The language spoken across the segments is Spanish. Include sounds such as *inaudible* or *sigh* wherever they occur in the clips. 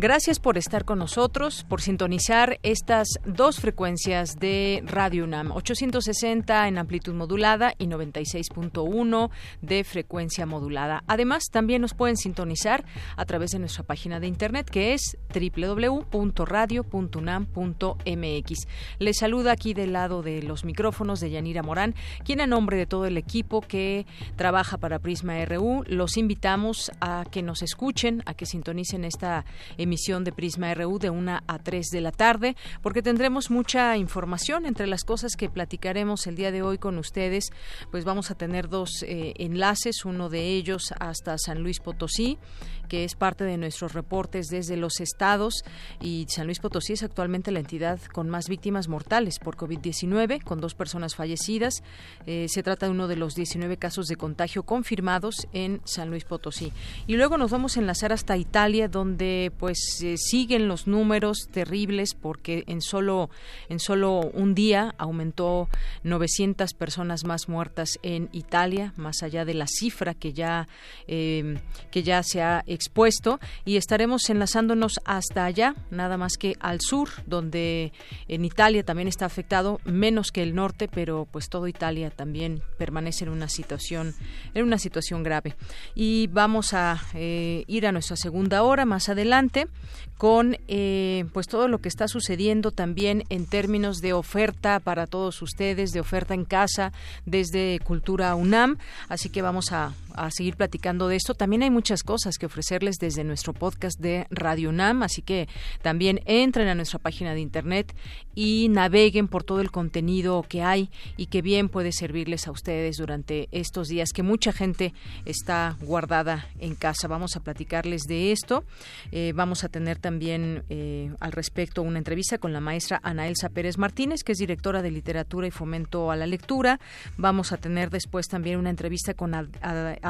Gracias por estar con nosotros, por sintonizar estas dos frecuencias de Radio UNAM, 860 en amplitud modulada y 96.1 de frecuencia modulada. Además, también nos pueden sintonizar a través de nuestra página de internet que es www.radio.unam.mx. Les saluda aquí del lado de los micrófonos de Yanira Morán, quien a nombre de todo el equipo que trabaja para Prisma RU, los invitamos a que nos escuchen, a que sintonicen esta emisión emisión de Prisma RU de 1 a 3 de la tarde, porque tendremos mucha información entre las cosas que platicaremos el día de hoy con ustedes. Pues vamos a tener dos eh, enlaces, uno de ellos hasta San Luis Potosí que es parte de nuestros reportes desde los estados y San Luis Potosí es actualmente la entidad con más víctimas mortales por COVID-19, con dos personas fallecidas. Eh, se trata de uno de los 19 casos de contagio confirmados en San Luis Potosí. Y luego nos vamos a enlazar hasta Italia, donde pues eh, siguen los números terribles porque en solo en solo un día aumentó 900 personas más muertas en Italia, más allá de la cifra que ya eh, que ya se ha expuesto y estaremos enlazándonos hasta allá, nada más que al sur, donde en Italia también está afectado, menos que el norte, pero pues todo Italia también permanece en una situación, en una situación grave. Y vamos a eh, ir a nuestra segunda hora más adelante con eh, pues todo lo que está sucediendo también en términos de oferta para todos ustedes, de oferta en casa desde Cultura UNAM. Así que vamos a, a seguir platicando de esto. También hay muchas cosas que ofrecerles desde nuestro podcast de Radio UNAM, así que también entren a nuestra página de internet y naveguen por todo el contenido que hay y que bien puede servirles a ustedes durante estos días que mucha gente está guardada en casa. Vamos a platicarles de esto. Eh, vamos a tener también eh, al respecto una entrevista con la maestra Ana Elsa Pérez Martínez, que es directora de literatura y fomento a la lectura. Vamos a tener después también una entrevista con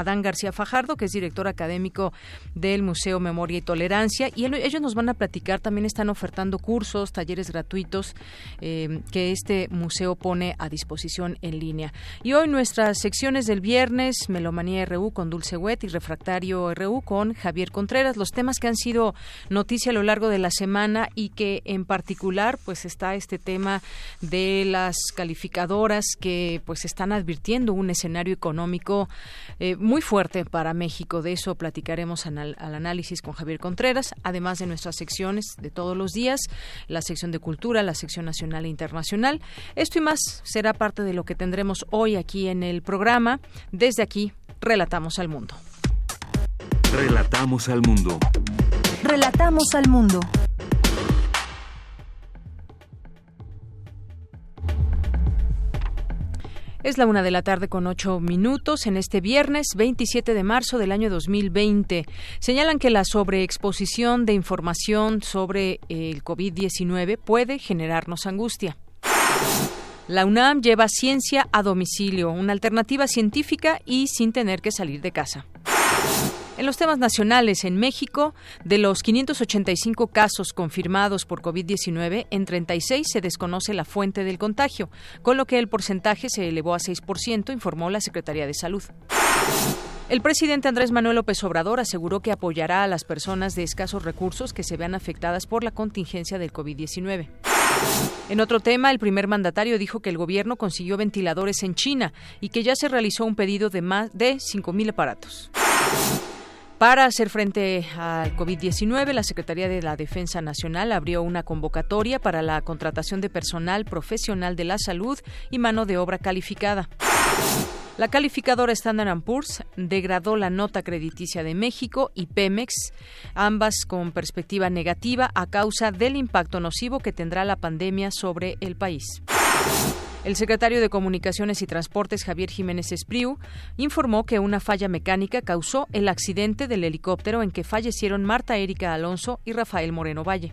Adán García Fajardo, que es director académico del Museo Memoria y Tolerancia. Y ellos nos van a platicar, también están ofertando cursos, talleres gratuitos eh, que este museo pone a disposición en línea. Y hoy nuestras secciones del viernes, Melomanía RU con Dulce Wet y Refractario RU con Javier Contreras, los temas que han sido noticia a lo largo de la semana y que en particular pues está este tema de las calificadoras que pues están advirtiendo un escenario económico eh, muy fuerte para México. De eso platicaremos al, análisis con Javier Contreras, además de nuestras secciones de todos los días, la sección de cultura, la sección nacional e internacional. Esto y más será parte de lo que tendremos hoy aquí en el programa. Desde aquí, relatamos al mundo. Relatamos al mundo. Relatamos al mundo. Es la una de la tarde con ocho minutos en este viernes 27 de marzo del año 2020. Señalan que la sobreexposición de información sobre el COVID-19 puede generarnos angustia. La UNAM lleva ciencia a domicilio, una alternativa científica y sin tener que salir de casa. En los temas nacionales, en México, de los 585 casos confirmados por COVID-19, en 36 se desconoce la fuente del contagio, con lo que el porcentaje se elevó a 6%, informó la Secretaría de Salud. El presidente Andrés Manuel López Obrador aseguró que apoyará a las personas de escasos recursos que se vean afectadas por la contingencia del COVID-19. En otro tema, el primer mandatario dijo que el gobierno consiguió ventiladores en China y que ya se realizó un pedido de más de 5.000 aparatos. Para hacer frente al COVID-19, la Secretaría de la Defensa Nacional abrió una convocatoria para la contratación de personal profesional de la salud y mano de obra calificada. La calificadora Standard Poor's degradó la nota crediticia de México y Pemex, ambas con perspectiva negativa a causa del impacto nocivo que tendrá la pandemia sobre el país. El secretario de Comunicaciones y Transportes, Javier Jiménez Espriu, informó que una falla mecánica causó el accidente del helicóptero en que fallecieron Marta Erika Alonso y Rafael Moreno Valle.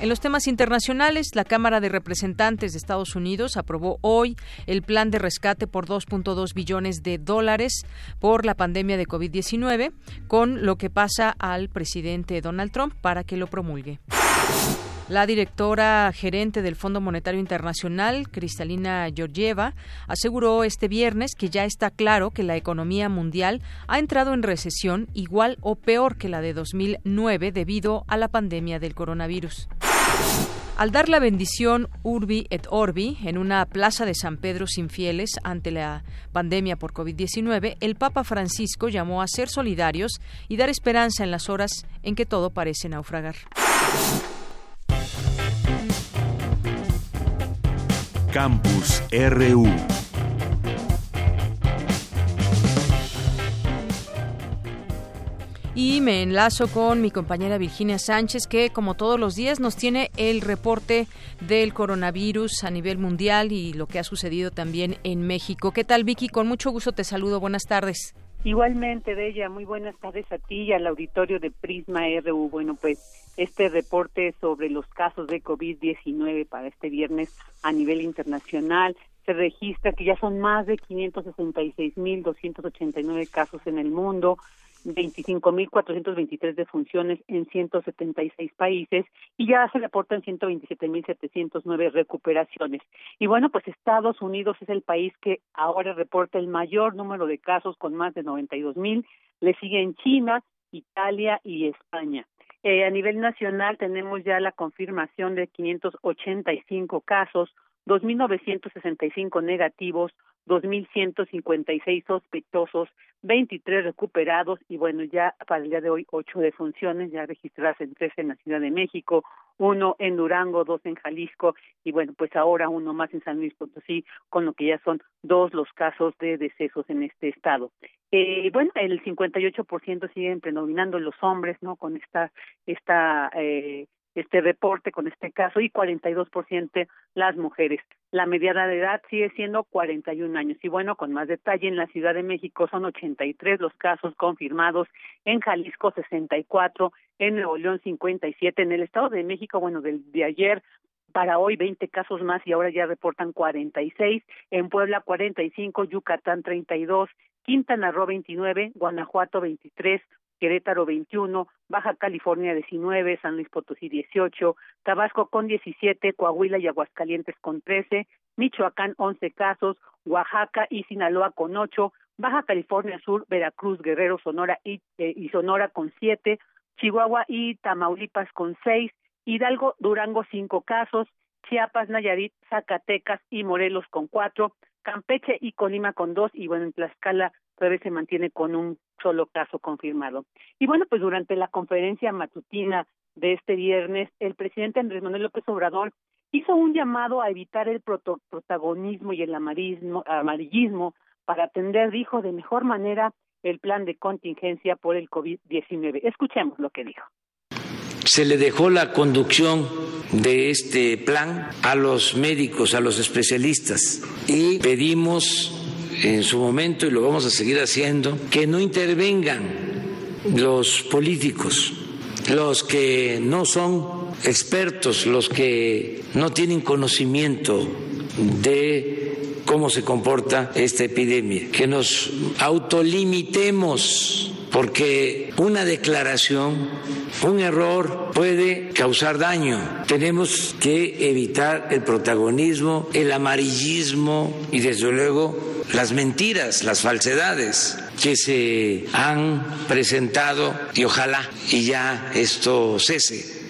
En los temas internacionales, la Cámara de Representantes de Estados Unidos aprobó hoy el plan de rescate por 2.2 billones de dólares por la pandemia de COVID-19, con lo que pasa al presidente Donald Trump para que lo promulgue. La directora gerente del Fondo Monetario Internacional, Cristalina Georgieva, aseguró este viernes que ya está claro que la economía mundial ha entrado en recesión igual o peor que la de 2009 debido a la pandemia del coronavirus. Al dar la bendición Urbi et Orbi en una plaza de San Pedro sin fieles ante la pandemia por COVID-19, el Papa Francisco llamó a ser solidarios y dar esperanza en las horas en que todo parece naufragar. Campus RU. Y me enlazo con mi compañera Virginia Sánchez, que como todos los días nos tiene el reporte del coronavirus a nivel mundial y lo que ha sucedido también en México. ¿Qué tal, Vicky? Con mucho gusto te saludo. Buenas tardes. Igualmente, de ella, muy buenas tardes a ti y al auditorio de Prisma RU. Bueno, pues este reporte sobre los casos de COVID-19 para este viernes a nivel internacional se registra que ya son más de 566.289 casos en el mundo, 25.423 defunciones en 176 países y ya se reportan 127.709 recuperaciones. Y bueno, pues Estados Unidos es el país que ahora reporta el mayor número de casos con más de 92.000. Le siguen China, Italia y España. Eh, a nivel nacional tenemos ya la confirmación de 585 casos, 2.965 negativos, 2.156 sospechosos, 23 recuperados y bueno, ya para el día de hoy ocho defunciones ya registradas en tres en la Ciudad de México, uno en Durango, dos en Jalisco y bueno, pues ahora uno más en San Luis Potosí, con lo que ya son dos los casos de decesos en este estado. Eh, bueno, el 58% siguen predominando los hombres, ¿no? Con esta esta eh, este reporte con este caso y 42% las mujeres. La mediana de edad sigue siendo 41 años. Y bueno, con más detalle, en la Ciudad de México son 83 los casos confirmados, en Jalisco 64, en Nuevo León 57, en el Estado de México, bueno, del de ayer para hoy 20 casos más y ahora ya reportan 46, en Puebla 45, Yucatán 32, Quintana Roo 29, Guanajuato 23, Querétaro 21, Baja California 19, San Luis Potosí 18, Tabasco con 17, Coahuila y Aguascalientes con 13, Michoacán 11 casos, Oaxaca y Sinaloa con 8, Baja California Sur, Veracruz, Guerrero, Sonora y, eh, y Sonora con 7, Chihuahua y Tamaulipas con 6, Hidalgo, Durango 5 casos, Chiapas, Nayarit, Zacatecas y Morelos con 4, Campeche y Colima con 2 y bueno, en Tlaxcala todavía se mantiene con un solo caso confirmado. Y bueno, pues durante la conferencia matutina de este viernes, el presidente Andrés Manuel López Obrador hizo un llamado a evitar el protagonismo y el amarillismo, amarillismo para atender, dijo, de mejor manera el plan de contingencia por el COVID-19. Escuchemos lo que dijo. Se le dejó la conducción de este plan a los médicos, a los especialistas y pedimos en su momento y lo vamos a seguir haciendo, que no intervengan los políticos, los que no son expertos, los que no tienen conocimiento de cómo se comporta esta epidemia, que nos autolimitemos porque una declaración, un error puede causar daño. Tenemos que evitar el protagonismo, el amarillismo y desde luego las mentiras, las falsedades que se han presentado y ojalá y ya esto cese.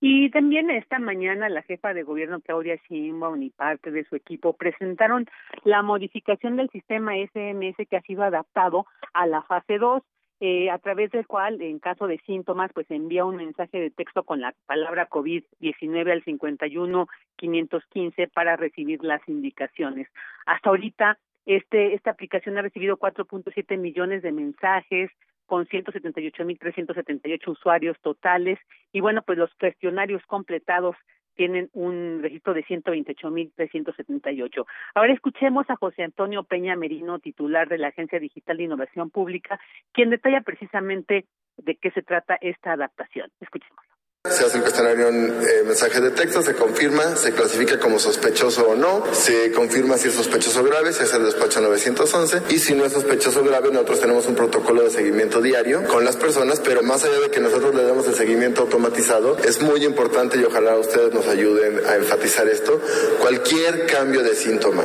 Y también esta mañana la jefa de gobierno Claudia Sheinbaum y parte de su equipo presentaron la modificación del sistema SMS que ha sido adaptado a la fase 2. Eh, a través del cual, en caso de síntomas, pues envía un mensaje de texto con la palabra COVID-19 al 51-515 para recibir las indicaciones. Hasta ahorita, este, esta aplicación ha recibido 4.7 millones de mensajes, con 178.378 usuarios totales y bueno, pues los cuestionarios completados tienen un registro de 128.378. Ahora escuchemos a José Antonio Peña Merino, titular de la Agencia Digital de Innovación Pública, quien detalla precisamente de qué se trata esta adaptación. Escuchemos. Se hace el cuestionario en eh, mensaje de texto, se confirma, se clasifica como sospechoso o no, se confirma si es sospechoso grave, se hace el despacho 911 y si no es sospechoso grave, nosotros tenemos un protocolo de seguimiento diario con las personas, pero más allá de que nosotros le demos el seguimiento automatizado, es muy importante y ojalá ustedes nos ayuden a enfatizar esto, cualquier cambio de síntoma.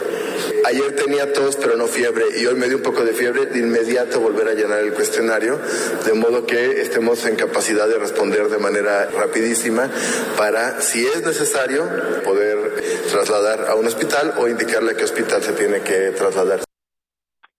Ayer tenía tos pero no fiebre y hoy me dio un poco de fiebre, de inmediato volver a llenar el cuestionario, de modo que estemos en capacidad de responder de manera rápida rapidísima para, si es necesario, poder trasladar a un hospital o indicarle a qué hospital se tiene que trasladar.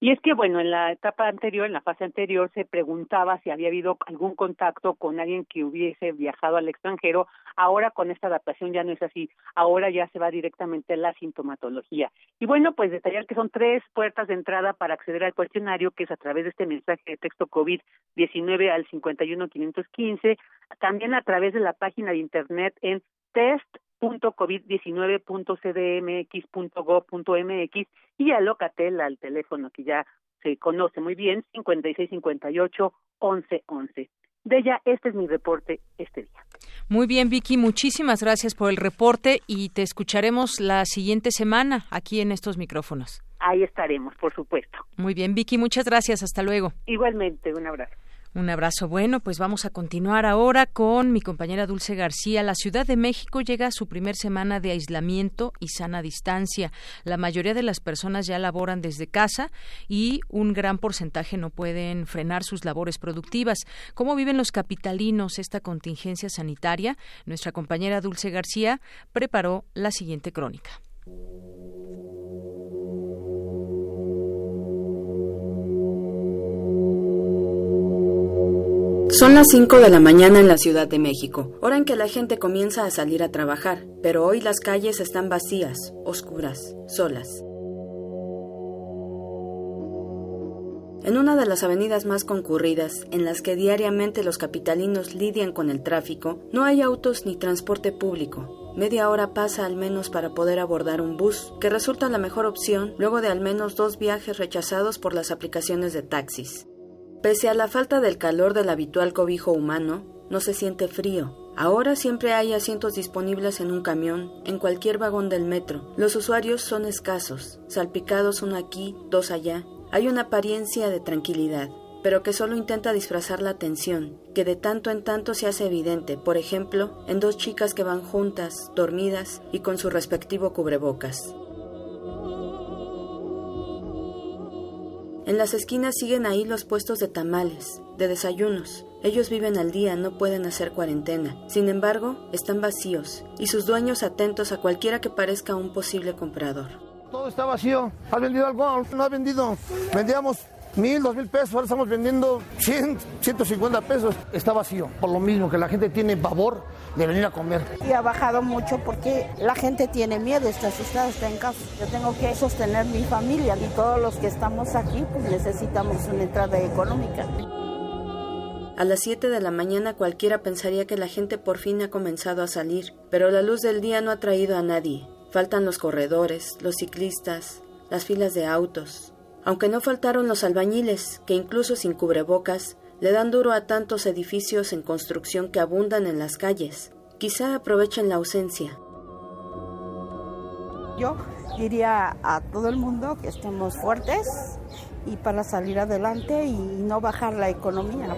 Y es que, bueno, en la etapa anterior, en la fase anterior, se preguntaba si había habido algún contacto con alguien que hubiese viajado al extranjero. Ahora con esta adaptación ya no es así. Ahora ya se va directamente a la sintomatología. Y bueno, pues detallar que son tres puertas de entrada para acceder al cuestionario, que es a través de este mensaje de texto COVID-19 al 51515, también a través de la página de internet en test covid19.cdmx.gov.mx y a Locatel al teléfono que ya se conoce muy bien, 5658-1111. De ella, este es mi reporte este día. Muy bien, Vicky, muchísimas gracias por el reporte y te escucharemos la siguiente semana aquí en estos micrófonos. Ahí estaremos, por supuesto. Muy bien, Vicky, muchas gracias. Hasta luego. Igualmente, un abrazo. Un abrazo. Bueno, pues vamos a continuar ahora con mi compañera Dulce García. La Ciudad de México llega a su primer semana de aislamiento y sana distancia. La mayoría de las personas ya laboran desde casa y un gran porcentaje no pueden frenar sus labores productivas. ¿Cómo viven los capitalinos esta contingencia sanitaria? Nuestra compañera Dulce García preparó la siguiente crónica. Son las 5 de la mañana en la Ciudad de México, hora en que la gente comienza a salir a trabajar, pero hoy las calles están vacías, oscuras, solas. En una de las avenidas más concurridas, en las que diariamente los capitalinos lidian con el tráfico, no hay autos ni transporte público. Media hora pasa al menos para poder abordar un bus, que resulta la mejor opción luego de al menos dos viajes rechazados por las aplicaciones de taxis. Pese a la falta del calor del habitual cobijo humano, no se siente frío. Ahora siempre hay asientos disponibles en un camión, en cualquier vagón del metro. Los usuarios son escasos, salpicados uno aquí, dos allá. Hay una apariencia de tranquilidad, pero que solo intenta disfrazar la tensión, que de tanto en tanto se hace evidente, por ejemplo, en dos chicas que van juntas, dormidas y con su respectivo cubrebocas. En las esquinas siguen ahí los puestos de tamales, de desayunos. Ellos viven al día, no pueden hacer cuarentena. Sin embargo, están vacíos y sus dueños atentos a cualquiera que parezca un posible comprador. Todo está vacío. ¿Has vendido algo? No ha vendido. Vendíamos mil, dos mil pesos, ahora estamos vendiendo 100, 150 pesos. Está vacío, por lo mismo que la gente tiene pavor de venir a comer. Y ha bajado mucho porque la gente tiene miedo, está asustada, está en casa. Yo tengo que sostener mi familia y todos los que estamos aquí pues necesitamos una entrada económica. A las 7 de la mañana cualquiera pensaría que la gente por fin ha comenzado a salir, pero la luz del día no ha traído a nadie. Faltan los corredores, los ciclistas, las filas de autos, aunque no faltaron los albañiles, que incluso sin cubrebocas le dan duro a tantos edificios en construcción que abundan en las calles. Quizá aprovechen la ausencia. Yo diría a todo el mundo que estemos fuertes y para salir adelante y no bajar la economía.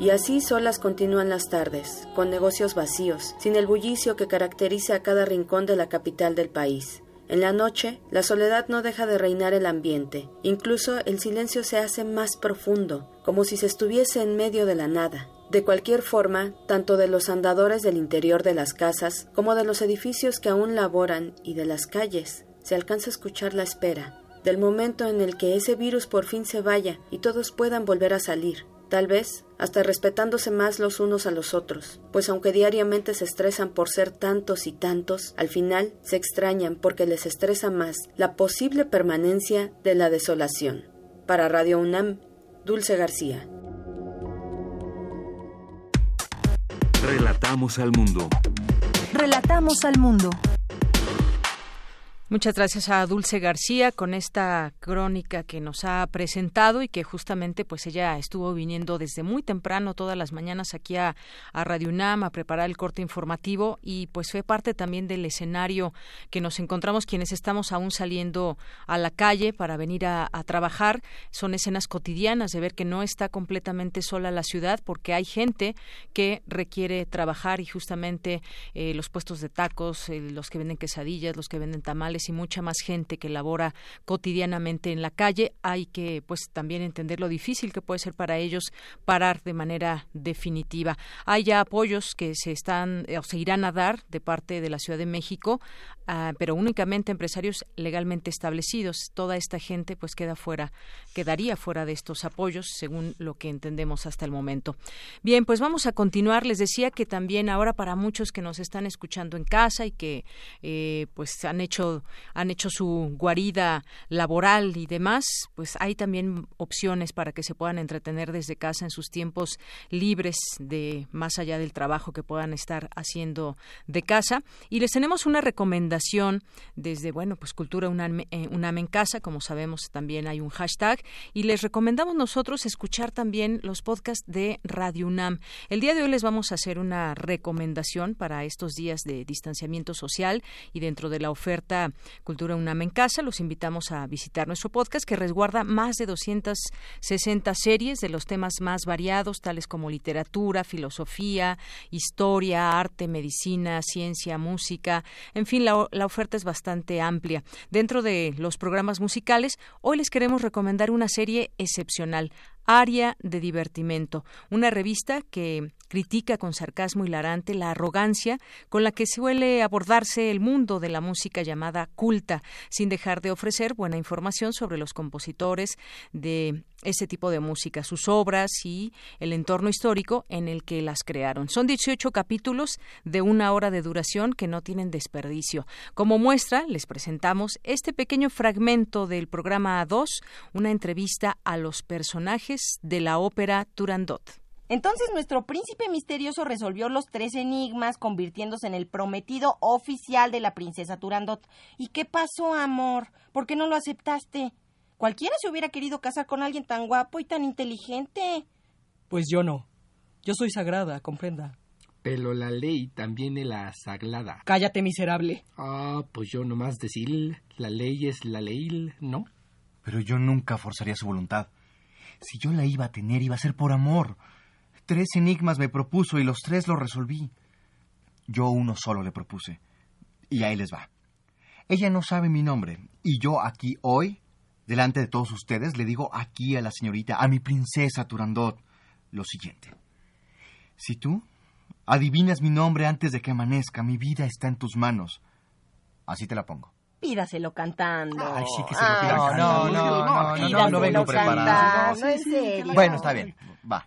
Y así solas continúan las tardes, con negocios vacíos, sin el bullicio que caracteriza a cada rincón de la capital del país. En la noche, la soledad no deja de reinar el ambiente, incluso el silencio se hace más profundo, como si se estuviese en medio de la nada. De cualquier forma, tanto de los andadores del interior de las casas como de los edificios que aún laboran y de las calles, se alcanza a escuchar la espera, del momento en el que ese virus por fin se vaya y todos puedan volver a salir, tal vez hasta respetándose más los unos a los otros, pues aunque diariamente se estresan por ser tantos y tantos, al final se extrañan porque les estresa más la posible permanencia de la desolación. Para Radio UNAM, Dulce García. Relatamos al mundo. Relatamos al mundo. Muchas gracias a Dulce García con esta crónica que nos ha presentado y que justamente pues ella estuvo viniendo desde muy temprano todas las mañanas aquí a, Radio UNAM a preparar el corte informativo y pues fue parte también del escenario que nos encontramos quienes estamos aún saliendo a la calle para venir a, trabajar. Son escenas cotidianas de ver que no está completamente sola la ciudad porque hay gente que requiere trabajar y justamente eh, los puestos de tacos, eh, los que venden quesadillas, los que venden tamales y mucha más gente que labora cotidianamente en la calle. Hay que pues también entender lo difícil que puede ser para ellos parar de manera definitiva. Hay ya apoyos que se están eh, o se irán a dar de parte de la Ciudad de México Ah, pero únicamente empresarios legalmente establecidos. Toda esta gente pues queda fuera, quedaría fuera de estos apoyos, según lo que entendemos hasta el momento. Bien, pues vamos a continuar. Les decía que también ahora para muchos que nos están escuchando en casa y que eh, pues han hecho han hecho su guarida laboral y demás, pues hay también opciones para que se puedan entretener desde casa en sus tiempos libres de más allá del trabajo que puedan estar haciendo de casa. Y les tenemos una recomendación desde, bueno, pues Cultura UNAM, eh, en Casa, como sabemos también hay un hashtag, y les recomendamos nosotros escuchar también los podcasts de Radio UNAM. El día de hoy les vamos a hacer una recomendación para estos días de distanciamiento social y dentro de la oferta Cultura UNAM en Casa, los invitamos a visitar nuestro podcast que resguarda más de 260 series de los temas más variados, tales como literatura, filosofía, historia, arte, medicina, ciencia, música, en fin, la la oferta es bastante amplia. Dentro de los programas musicales, hoy les queremos recomendar una serie excepcional, Área de Divertimento, una revista que critica con sarcasmo hilarante la arrogancia con la que suele abordarse el mundo de la música llamada culta, sin dejar de ofrecer buena información sobre los compositores de ese tipo de música, sus obras y el entorno histórico en el que las crearon. Son 18 capítulos de una hora de duración que no tienen desperdicio. Como muestra, les presentamos este pequeño fragmento del programa A2, una entrevista a los personajes de la ópera Turandot. Entonces nuestro príncipe misterioso resolvió los tres enigmas, convirtiéndose en el prometido oficial de la princesa Turandot. ¿Y qué pasó, amor? ¿Por qué no lo aceptaste? Cualquiera se hubiera querido casar con alguien tan guapo y tan inteligente. Pues yo no. Yo soy sagrada, comprenda. Pero la ley también es la sagrada. Cállate, miserable. Ah, pues yo nomás decir, la ley es la ley, ¿no? Pero yo nunca forzaría su voluntad. Si yo la iba a tener, iba a ser por amor. Tres enigmas me propuso y los tres los resolví. Yo uno solo le propuse. Y ahí les va. Ella no sabe mi nombre, y yo aquí hoy, delante de todos ustedes, le digo aquí a la señorita, a mi princesa Turandot, lo siguiente. Si tú adivinas mi nombre antes de que amanezca, mi vida está en tus manos. Así te la pongo. Pídaselo cantando. Ay, sí que se lo pida No, no, no, no, no, no, no vengo preparado. Bueno, está bien, va.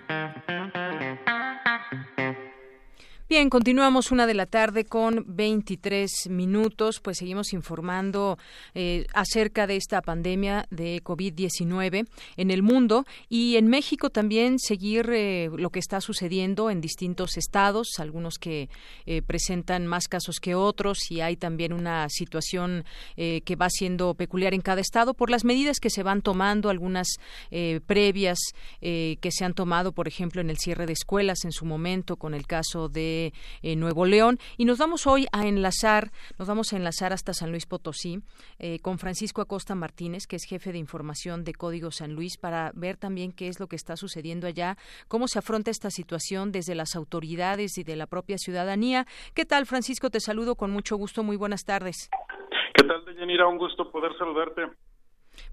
Continuamos una de la tarde con 23 minutos, pues seguimos informando eh, acerca de esta pandemia de COVID-19 en el mundo y en México también seguir eh, lo que está sucediendo en distintos estados, algunos que eh, presentan más casos que otros y hay también una situación que va siendo peculiar en cada estado por las medidas que se van tomando, algunas previas que se han tomado, por ejemplo, en el cierre de escuelas en su momento con el caso de eh, Nuevo León. Y nos vamos hoy a enlazar, nos vamos a enlazar hasta San Luis Potosí eh, con Francisco Acosta Martínez, que es jefe de información de Código San Luis, para ver también qué es lo que está sucediendo allá, cómo se afronta esta situación desde las autoridades y de la propia ciudadanía. ¿Qué tal, Francisco? Te saludo con mucho gusto. Muy buenas tardes. ¿Qué tal, Deyanira? Un gusto poder saludarte.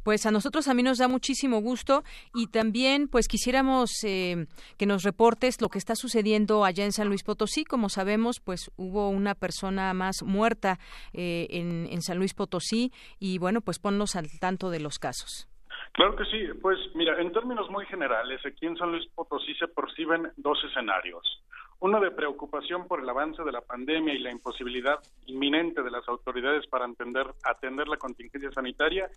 Pues a nosotros a mí nos da muchísimo gusto y también pues quisiéramos eh, que nos reportes lo que está sucediendo allá en San Luis Potosí. Como sabemos, pues hubo una persona más muerta eh, en, en San Luis Potosí y bueno, pues ponnos al tanto de los casos. Claro que sí. Pues mira, en términos muy generales, aquí en San Luis Potosí se perciben dos escenarios. Uno de preocupación por el avance de la pandemia y la imposibilidad inminente de las autoridades para atender, atender la contingencia sanitaria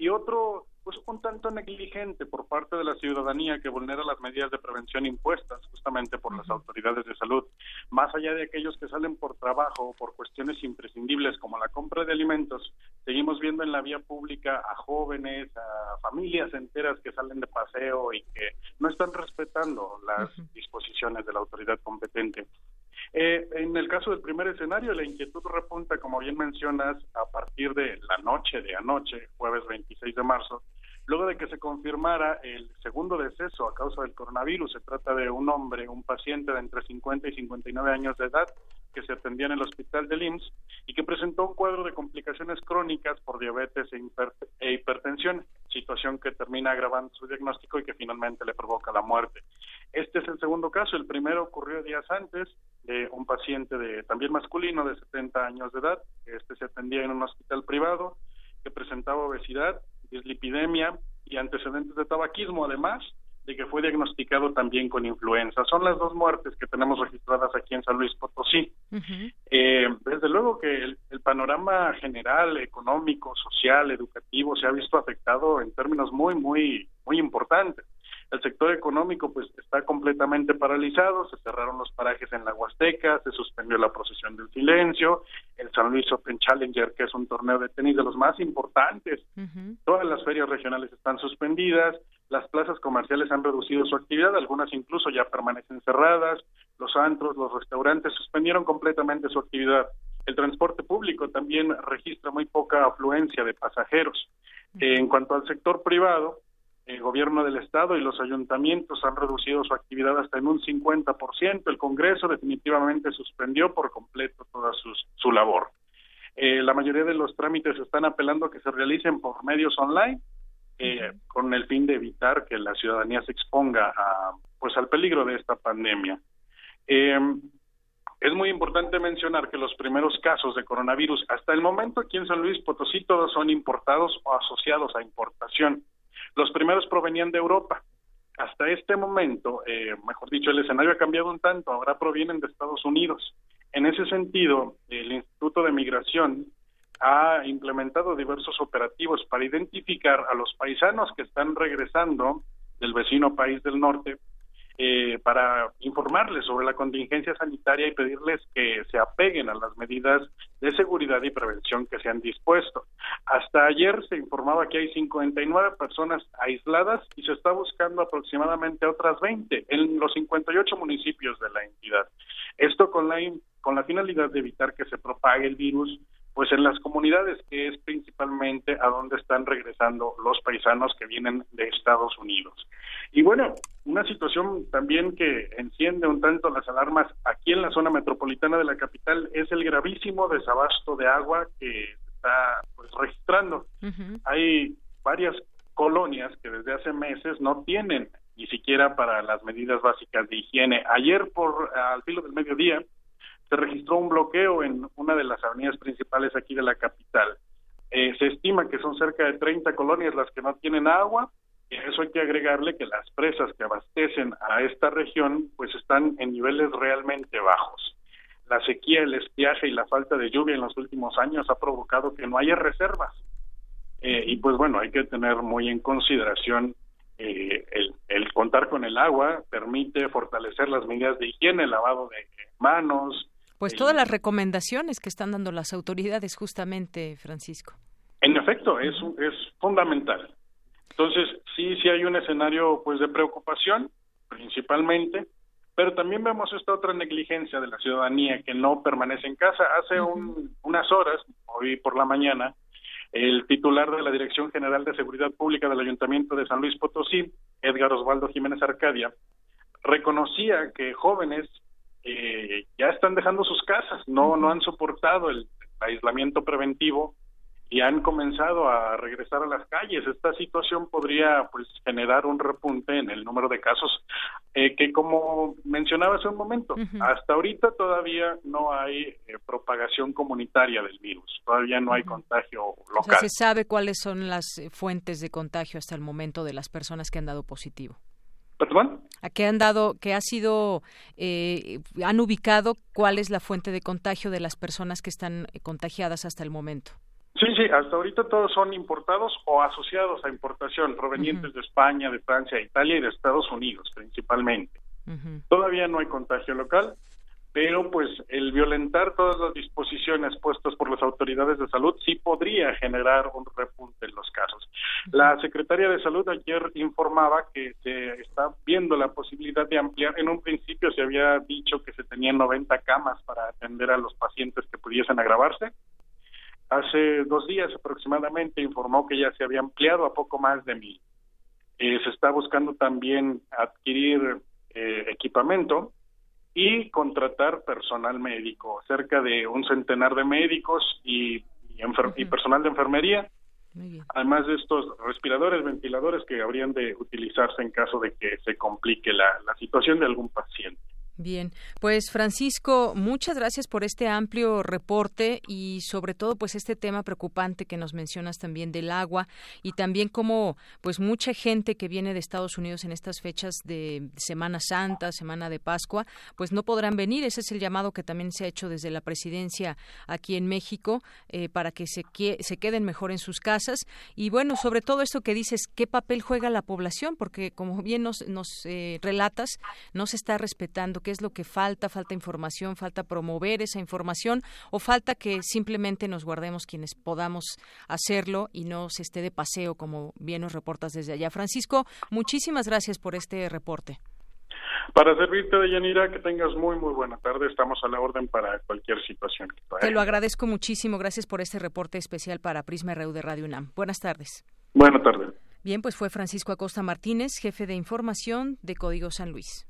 y otro pues un tanto negligente por parte de la ciudadanía que vulnera las medidas de prevención impuestas justamente por las autoridades de salud, más allá de aquellos que salen por trabajo o por cuestiones imprescindibles como la compra de alimentos, seguimos viendo en la vía pública a jóvenes, a familias enteras que salen de paseo y que no están respetando las disposiciones de la autoridad competente. Eh, en el caso del primer escenario, la inquietud repunta, como bien mencionas, a partir de la noche de anoche, jueves 26 de marzo, luego de que se confirmara el segundo deceso a causa del coronavirus. Se trata de un hombre, un paciente de entre 50 y 59 años de edad que se atendía en el hospital de IMSS y que presentó un cuadro de complicaciones crónicas por diabetes e, e hipertensión, situación que termina agravando su diagnóstico y que finalmente le provoca la muerte. Este es el segundo caso, el primero ocurrió días antes de un paciente de también masculino de 70 años de edad, este se atendía en un hospital privado, que presentaba obesidad, dislipidemia y antecedentes de tabaquismo, además de que fue diagnosticado también con influenza. Son las dos muertes que tenemos registradas aquí en San Luis Potosí. eh, desde luego que el, el, panorama general, económico, social, educativo, se ha visto afectado en términos muy, muy, muy importantes. El sector económico pues está completamente paralizado, se cerraron los parajes en la Huasteca, se suspendió la procesión del silencio, el San Luis Open Challenger, que es un torneo de tenis de los más importantes, todas las ferias regionales están suspendidas, las plazas comerciales han reducido su actividad, algunas incluso ya permanecen cerradas, los antros, los restaurantes suspendieron completamente su actividad. El transporte público también registra muy poca afluencia de pasajeros. en cuanto al sector privado, el gobierno del estado y los ayuntamientos han reducido su actividad hasta en un 50%. El Congreso definitivamente suspendió por completo toda su, su labor. Eh, la mayoría de los trámites están apelando a que se realicen por medios online, eh, con el fin de evitar que la ciudadanía se exponga a, pues, al peligro de esta pandemia. Eh, es muy importante mencionar que los primeros casos de coronavirus, hasta el momento aquí en San Luis Potosí, todos son importados o asociados a importación. Los primeros provenían de Europa. Hasta este momento, eh, mejor dicho, el escenario ha cambiado un tanto, ahora provienen de Estados Unidos. En ese sentido, el Instituto de Migración ha implementado diversos operativos para identificar a los paisanos que están regresando del vecino país del norte eh, para informarles sobre la contingencia sanitaria y pedirles que se apeguen a las medidas de seguridad y prevención que se han dispuesto. Hasta ayer se informaba que hay 59 personas aisladas y se está buscando aproximadamente otras 20 en los 58 municipios de la entidad. Esto con la, con la finalidad de evitar que se propague el virus pues en las comunidades que es principalmente a donde están regresando los paisanos que vienen de Estados Unidos. Y bueno, una situación también que enciende un tanto las alarmas aquí en la zona metropolitana de la capital es el gravísimo desabasto de agua que está pues, registrando. Hay varias colonias que desde hace meses no tienen ni siquiera para las medidas básicas de higiene. Ayer por al filo del mediodía se registró un bloqueo en una de las avenidas principales aquí de la capital. Eh, se estima que son cerca de 30 colonias las que no tienen agua. Y a eso hay que agregarle que las presas que abastecen a esta región pues están en niveles realmente bajos. La sequía, el estiaje y la falta de lluvia en los últimos años ha provocado que no haya reservas. Eh, y pues bueno, hay que tener muy en consideración eh, el, el, contar con el agua permite fortalecer las medidas de higiene, lavado de manos, pues todas las recomendaciones que están dando las autoridades justamente, Francisco. En efecto, es, es fundamental. Entonces, sí, sí hay un escenario pues de preocupación, principalmente, pero también vemos esta otra negligencia de la ciudadanía que no permanece en casa. Hace unas horas, hoy por la mañana, el titular de la Dirección General de Seguridad Pública del Ayuntamiento de San Luis Potosí, Edgar Osvaldo Jiménez Arcadia, reconocía que jóvenes eh, ya están dejando sus casas, no, no han soportado el aislamiento preventivo y han comenzado a regresar a las calles. Esta situación podría pues generar un repunte en el número de casos eh, que como mencionaba hace un momento, hasta ahorita todavía no hay eh, propagación comunitaria del virus, todavía no hay contagio local. ¿Se sabe cuáles son las eh, fuentes de contagio hasta el momento de las personas que han dado positivo? ¿Perdón? ¿A qué han dado, qué ha sido, han ubicado cuál es la fuente de contagio de las personas que están contagiadas hasta el momento? Sí, sí, hasta ahorita todos son importados o asociados a importación, provenientes de España, de Francia, Italia y de Estados Unidos principalmente. Todavía no hay contagio local, pero pues el violentar todas las disposiciones puestas por las autoridades de salud sí podría generar un repunte en los casos. La secretaria de Salud ayer informaba que se está viendo la posibilidad de ampliar. En un principio se había dicho que se tenían 90 camas para atender a los pacientes que pudiesen agravarse hace dos días aproximadamente informó que ya se había ampliado a poco más de mil. Eh, se está buscando también adquirir eh, equipamiento y contratar personal médico, cerca de un centenar de médicos y, y, personal de enfermería, además de estos respiradores, ventiladores que habrían de utilizarse en caso de que se complique la situación de algún paciente. Bien, pues Francisco, muchas gracias por este amplio reporte y sobre todo pues este tema preocupante que nos mencionas también del agua y también como pues mucha gente que viene de Estados Unidos en estas fechas de Semana Santa, Semana de Pascua, pues no podrán venir. Ese es el llamado que también se ha hecho desde la presidencia aquí en México eh, para que se, se queden mejor en sus casas y bueno, sobre todo esto que dices, ¿qué papel juega la población? Porque como bien nos, nos eh, relatas, no se está respetando es lo que falta, falta información, falta promover esa información o falta que simplemente nos guardemos quienes podamos hacerlo y no se esté de paseo como bien nos reportas desde allá. Francisco, muchísimas gracias por este reporte. Para servirte, Deyanira, que tengas muy, muy buena tarde. Estamos a la orden para cualquier situación. Te lo agradezco muchísimo. Gracias por este reporte especial para Prisma RU de Radio UNAM. Buenas tardes. Buenas tardes. Bien, pues fue Francisco Acosta Martínez, jefe de información de Código San Luis.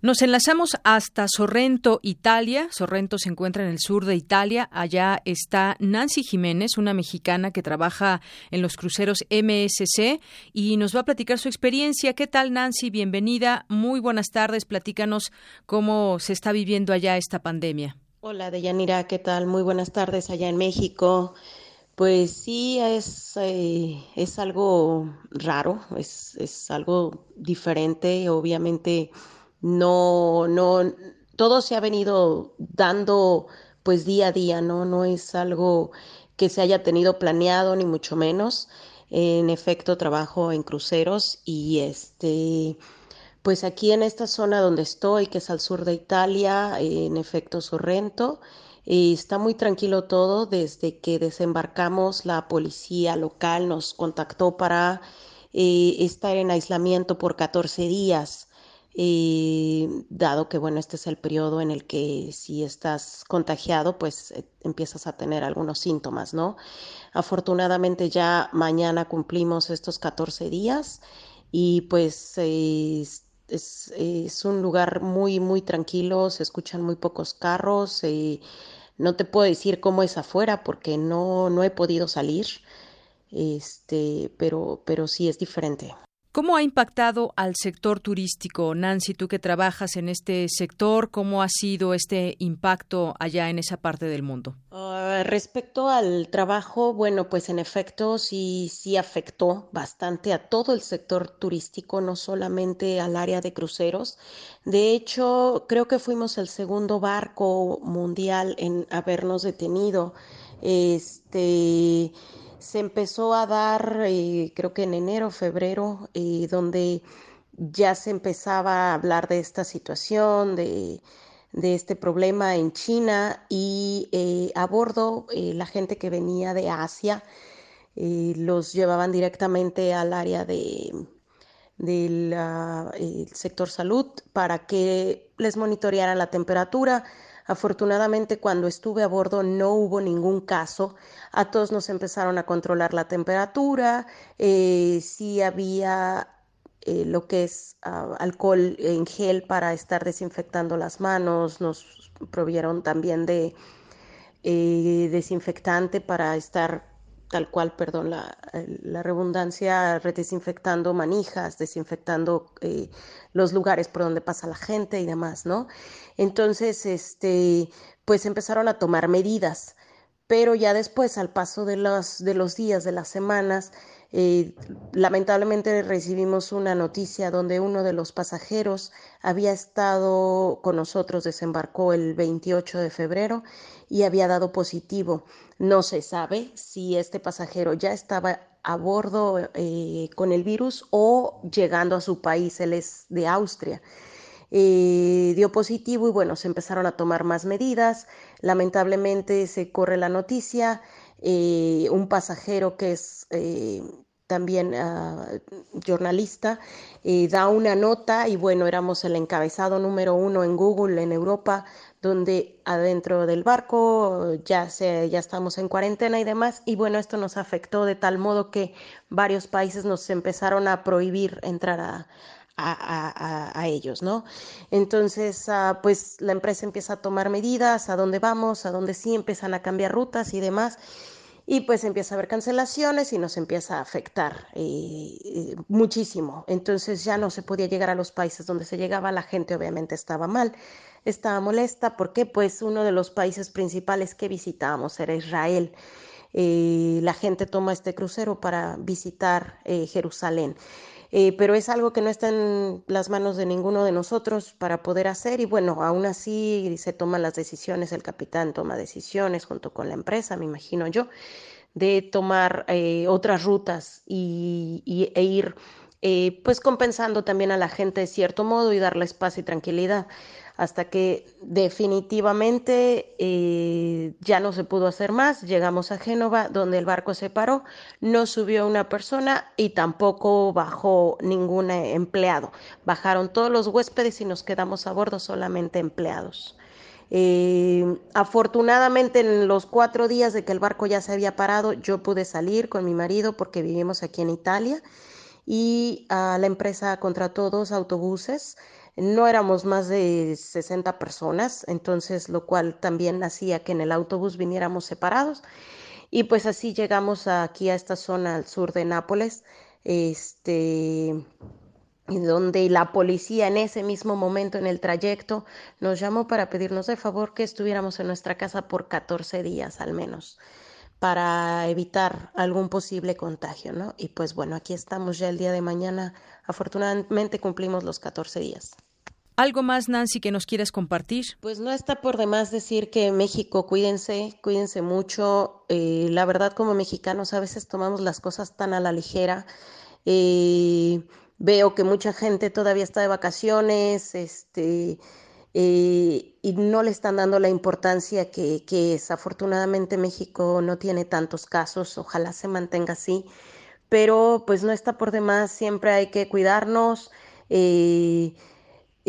Nos enlazamos hasta Sorrento, Italia. Sorrento se encuentra en el sur de Italia. Allá está Nancy Jiménez, una mexicana que trabaja en los cruceros MSC y nos va a platicar su experiencia. ¿Qué tal, Nancy? Bienvenida. Muy buenas tardes. Platícanos cómo se está viviendo allá esta pandemia. Hola, Deyanira. ¿Qué tal? Muy buenas tardes allá en México. Pues sí, es, eh, es algo raro, es, es algo diferente. Obviamente no, no, todo se ha venido dando pues día a día, ¿no? No es algo que se haya tenido planeado, ni mucho menos. En efecto, trabajo en cruceros y este, pues aquí en esta zona donde estoy, que es al sur de Italia, en efecto Sorrento, está muy tranquilo todo desde que desembarcamos. La policía local nos contactó para eh, estar en aislamiento por 14 días dado que, bueno, este es el periodo en el que si estás contagiado, pues eh, empiezas a tener algunos síntomas, ¿no? Afortunadamente ya mañana cumplimos estos 14 días y pues es, es, un lugar muy, muy tranquilo, se escuchan muy pocos carros, eh, no te puedo decir cómo es afuera porque no, no he podido salir, este, pero, pero sí es diferente. ¿Cómo ha impactado al sector turístico? Nancy, tú que trabajas en este sector, ¿cómo ha sido este impacto allá en esa parte del mundo? Ah, respecto al trabajo, bueno, pues en efecto sí, sí afectó bastante a todo el sector turístico, no solamente al área de cruceros. De hecho, creo que fuimos el segundo barco mundial en habernos detenido. Este se empezó a dar, eh, creo que en enero, febrero, eh, donde ya se empezaba a hablar de esta situación, de, este problema en China y eh, a bordo la gente que venía de Asia los llevaban directamente al área de, del sector salud para que les monitorearan la temperatura. Afortunadamente, cuando estuve a bordo no hubo ningún caso. A todos nos empezaron a controlar la temperatura. Eh, sí había eh, lo que es ah, alcohol en gel para estar desinfectando las manos. Nos provieron también de eh, desinfectante para estar tal cual, perdón, la, redundancia, desinfectando manijas, desinfectando eh, los lugares por donde pasa la gente y demás, ¿no? Entonces, este, pues empezaron a tomar medidas, pero ya después, al paso de los, de los días, de las semanas, eh, lamentablemente recibimos una noticia donde uno de los pasajeros había estado con nosotros, desembarcó el 28 de febrero y había dado positivo. No se sabe si este pasajero ya estaba a bordo eh, con el virus o llegando a su país, él es de Austria. Eh, dio positivo y bueno, se empezaron a tomar más medidas. Lamentablemente se corre la noticia, eh, un pasajero que es eh, también ah, jornalista, eh, da una nota y bueno, éramos el encabezado número uno en Google en Europa, donde adentro del barco ya, se, ya estamos en cuarentena y demás, y bueno, esto nos afectó de tal modo que varios países nos empezaron a prohibir entrar a, a, ellos, ¿no? Entonces, ah, pues la empresa empieza a tomar medidas, a dónde vamos, a dónde sí, empiezan a cambiar rutas y demás. Y pues empieza a haber cancelaciones y nos empieza a afectar eh, eh, muchísimo. Entonces ya no se podía llegar a los países donde se llegaba, la gente obviamente estaba mal, estaba molesta, porque pues uno de los países principales que visitábamos era Israel. Eh, la gente toma este crucero para visitar Jerusalén. Eh, pero es algo que no está en las manos de ninguno de nosotros para poder hacer y bueno, aún así se toman las decisiones, el capitán toma decisiones junto con la empresa, me imagino yo, de tomar eh, otras rutas y, e ir eh, pues compensando también a la gente de cierto modo y darle espacio y tranquilidad hasta que definitivamente eh, ya no se pudo hacer más. Llegamos a Génova, donde el barco se paró, no subió una persona y tampoco bajó ningún empleado. Bajaron todos los huéspedes y nos quedamos a bordo solamente empleados. Eh, afortunadamente en los cuatro días de que el barco ya se había parado, yo pude salir con mi marido porque vivimos aquí en Italia y a la empresa contrató dos autobuses no éramos más de 60 personas, entonces lo cual también hacía que en el autobús viniéramos separados. Y pues así llegamos aquí a esta zona al sur de Nápoles, este, donde la policía en ese mismo momento en el trayecto nos llamó para pedirnos de favor que estuviéramos en nuestra casa por 14 días al menos para evitar algún posible contagio, ¿no? Y pues bueno, aquí estamos ya el día de mañana. Afortunadamente cumplimos los 14 días. ¿Algo más, Nancy, que nos quieras compartir? Pues no está por demás decir que México, cuídense, cuídense mucho. Eh, la verdad, como mexicanos, a veces tomamos las cosas tan a la ligera. Eh, veo que mucha gente todavía está de vacaciones, este, eh, y no le están dando la importancia que, que es. Afortunadamente México no tiene tantos casos, ojalá se mantenga así, pero pues no está por demás, siempre hay que cuidarnos.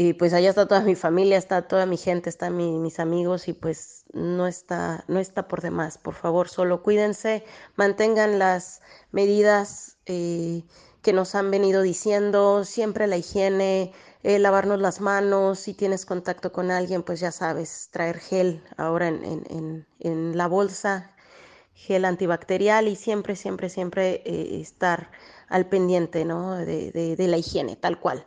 Y pues allá está toda mi familia, está toda mi gente, están mis amigos y pues no está, no está por demás. Por favor, solo cuídense, mantengan las medidas eh, que nos han venido diciendo, siempre la higiene, eh, lavarnos las manos, si tienes contacto con alguien, pues ya sabes, traer gel ahora en, en, la bolsa, gel antibacterial y siempre, siempre, siempre eh, estar al pendiente ¿no? de, de la higiene, tal cual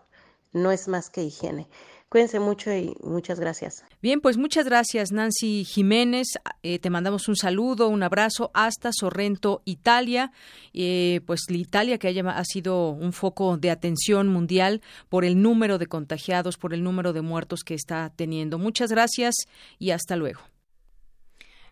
no es más que higiene. Cuídense mucho y muchas gracias. Bien, pues muchas gracias, Nancy Jiménez. Eh, te mandamos un saludo, un abrazo hasta Sorrento, Italia. Eh, pues Italia que haya, ha sido un foco de atención mundial por el número de contagiados, por el número de muertos que está teniendo. Muchas gracias y hasta luego.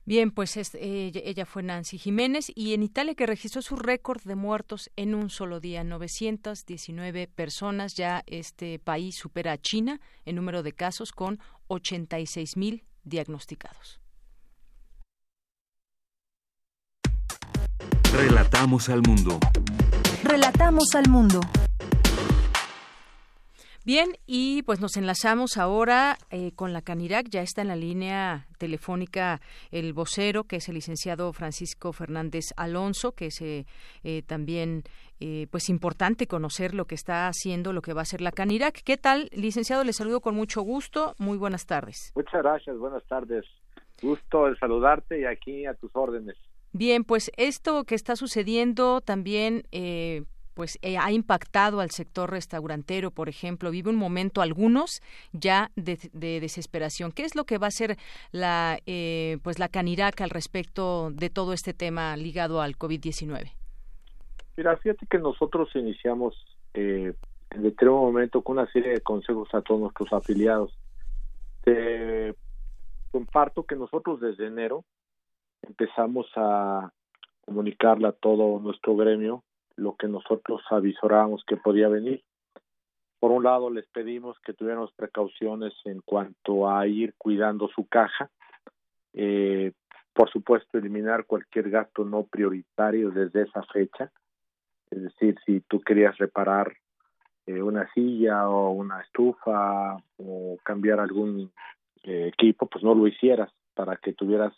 Bien, pues ella fue Nancy Jiménez y en Italia que registró su récord de muertos en un solo día, 919 personas. Ya este país supera a China en número de casos con 86 mil diagnosticados. Relatamos al mundo. Relatamos al mundo. Bien, y pues nos enlazamos ahora eh, con la Canirac. Ya está en la línea telefónica el vocero, que es el licenciado Francisco Fernández Alonso, que es eh, eh, también pues importante conocer lo que está haciendo, lo que va a hacer la Canirac. ¿Qué tal, licenciado? Le saludo con mucho gusto. Muy buenas tardes. Muchas gracias, buenas tardes. Gusto de saludarte y aquí a tus órdenes. Bien, pues esto que está sucediendo también pues eh, ha impactado al sector restaurantero, por ejemplo, vive un momento algunos ya de, desesperación. ¿Qué es lo que va a hacer la eh, pues la Canirac al respecto de todo este tema ligado al COVID-19? Mira, fíjate que nosotros iniciamos eh, en determinado momento con una serie de consejos a todos nuestros afiliados. Te comparto que nosotros desde enero empezamos a comunicarle a todo nuestro gremio lo que nosotros avisorábamos que podía venir. Por un lado, les pedimos que tuviéramos precauciones en cuanto a ir cuidando su caja. Eh, por supuesto, eliminar cualquier gasto no prioritario desde esa fecha. Es decir, si tú querías reparar eh, una silla o una estufa o cambiar algún eh, equipo, pues no lo hicieras para que tuvieras,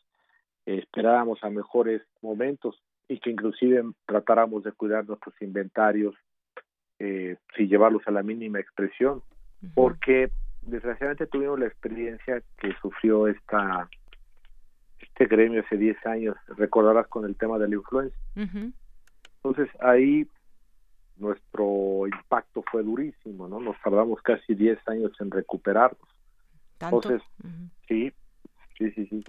esperáramos a mejores momentos y que inclusive tratáramos de cuidar nuestros inventarios eh, sin llevarlos a la mínima expresión, porque desgraciadamente tuvimos la experiencia que sufrió esta este gremio hace 10 años, recordarás con el tema de la influenza. Entonces ahí nuestro impacto fue durísimo, ¿no? Nos tardamos casi 10 años en recuperarnos. Entonces, sí, sí, sí, sí,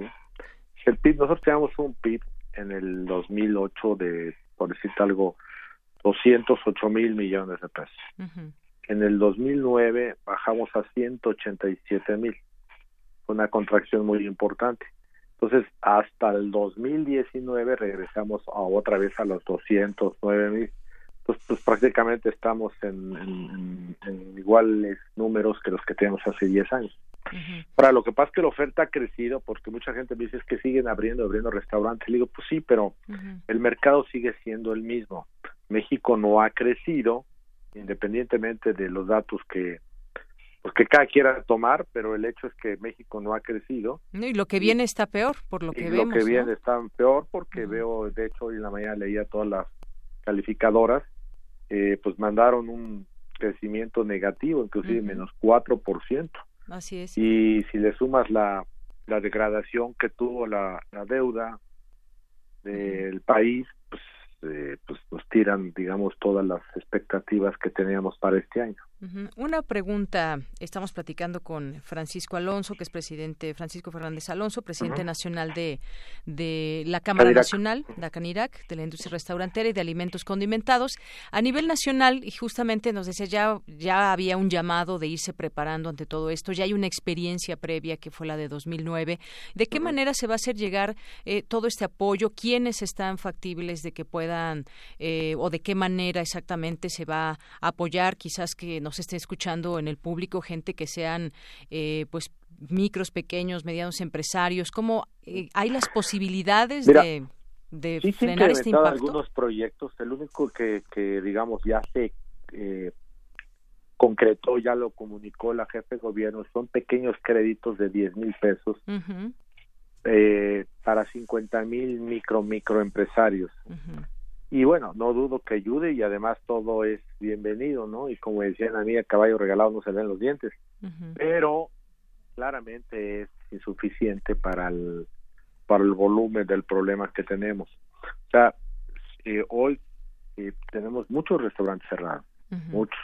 El PIB, nosotros tenemos un PIB en el 2008 de, por decirte algo, 208 mil millones de pesos. En el 2009 bajamos a 187 mil. Fue una contracción muy importante. Entonces, hasta el 2019 regresamos a otra vez a los 209 mil. Entonces, pues prácticamente estamos en, en, iguales números que los que teníamos hace 10 años. Ahora, lo que pasa es que la oferta ha crecido porque mucha gente me dice es que siguen abriendo, abriendo restaurantes. Le digo, pues sí, pero el mercado sigue siendo el mismo. México no ha crecido, independientemente de los datos que pues que cada quiera tomar, pero el hecho es que México no ha crecido. Y lo que viene está peor, por lo que vemos. Lo que viene está peor porque veo, de hecho, hoy en la mañana leía todas las calificadoras, eh, pues mandaron un crecimiento negativo, inclusive menos 4%. Así es. Y si le sumas la, la degradación que tuvo la, la deuda del país, pues, eh, pues nos tiran, digamos, todas las expectativas que teníamos para este año. Una pregunta, estamos platicando con Francisco Alonso, que es presidente, Francisco Fernández Alonso, presidente nacional de, de la Cámara Nacional, la CANIRAC, de la industria restaurantera y de alimentos condimentados. A nivel nacional, y justamente nos decía, ya, ya había un llamado de irse preparando ante todo esto, ya hay una experiencia previa que fue la de 2009. ¿De qué manera se va a hacer llegar eh, todo este apoyo? ¿Quiénes están factibles de que puedan, eh, o de qué manera exactamente se va a apoyar? Quizás que nos esté escuchando en el público, gente que sean eh, pues micros, pequeños, medianos empresarios, ¿cómo eh, hay las posibilidades de, de frenar este impacto? algunos proyectos, el único que, que digamos ya se eh, concretó, ya lo comunicó la jefe de gobierno, son pequeños créditos de 10 mil pesos eh, para 50 mil micro microempresarios y bueno, no dudo que ayude y además todo es bienvenido, ¿no? Y como decían a mí, a caballo regalado no se ven los dientes, pero claramente es insuficiente para el, para el volumen del problema que tenemos. O sea, eh, hoy eh, tenemos muchos restaurantes cerrados, muchos.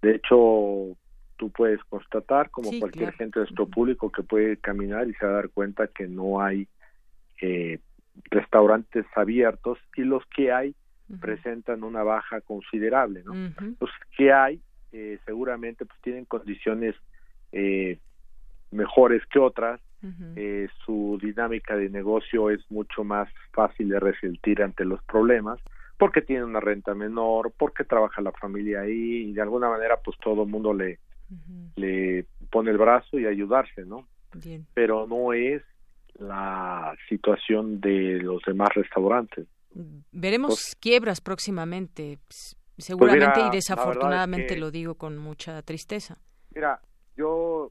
De hecho, tú puedes constatar, como cualquier gente de nuestro público que puede caminar y se va a dar cuenta que no hay eh, restaurantes abiertos y los que hay presentan una baja considerable, ¿no? Los que hay eh, seguramente pues tienen condiciones eh, mejores que otras. Eh, su dinámica de negocio es mucho más fácil de resistir ante los problemas porque tiene una renta menor, porque trabaja la familia ahí y de alguna manera pues todo el mundo le, le pone el brazo y ayudarse, ¿no? Pero no es la situación de los demás restaurantes. Veremos pues quiebras próximamente, seguramente pues y desafortunadamente lo digo con mucha tristeza. Mira, yo,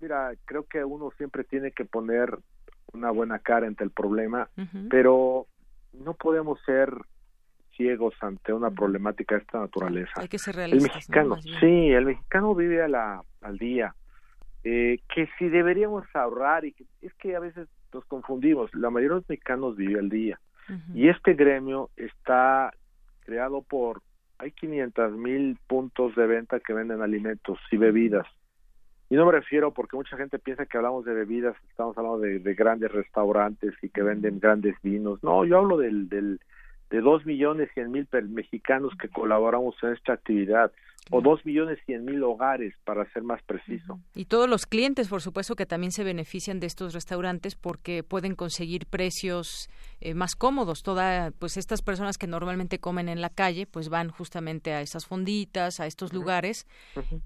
mira, creo que uno siempre tiene que poner una buena cara ante el problema, pero no podemos ser ciegos ante una problemática de esta naturaleza. Hay que ser realistas. El mexicano, sí, el mexicano vive a la, al día. Eh, que si deberíamos ahorrar, y es que a veces nos confundimos, la mayoría de los mexicanos vive al día. Y este gremio está creado por, hay 500 mil puntos de venta que venden alimentos y bebidas. Y no me refiero porque mucha gente piensa que hablamos de bebidas, estamos hablando de, grandes restaurantes y que venden grandes vinos. No, yo hablo del, del de dos millones cien mil mexicanos que colaboramos en esta actividad o dos millones cien mil hogares para ser más preciso. Y todos los clientes por supuesto que también se benefician de estos restaurantes porque pueden conseguir precios eh, más cómodos. Toda pues estas personas que normalmente comen en la calle pues van justamente a esas fonditas a estos lugares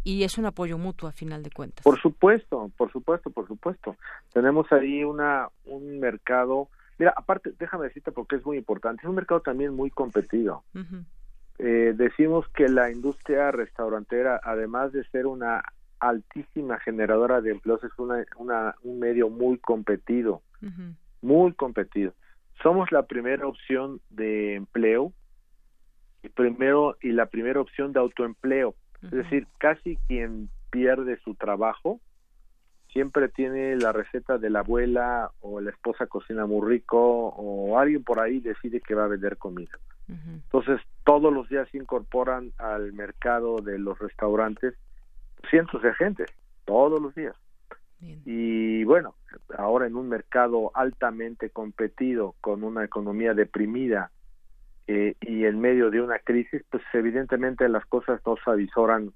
y es un apoyo mutuo a final de cuentas. Por supuesto por supuesto por supuesto. Tenemos ahí una un mercado Mira, aparte, déjame decirte porque es muy importante, es un mercado también muy competido. Eh, decimos que la industria restaurantera, además de ser una altísima generadora de empleos, es una, una un medio muy competido, muy competido. Somos la primera opción de empleo y primero y la primera opción de autoempleo. Es decir, casi quien pierde su trabajo siempre tiene la receta de la abuela o la esposa cocina muy rico o alguien por ahí decide que va a vender comida. Entonces, todos los días se incorporan al mercado de los restaurantes cientos de gente, todos los días. Y bueno, ahora en un mercado altamente competido, con una economía deprimida eh, y en medio de una crisis, pues evidentemente las cosas no se avisoran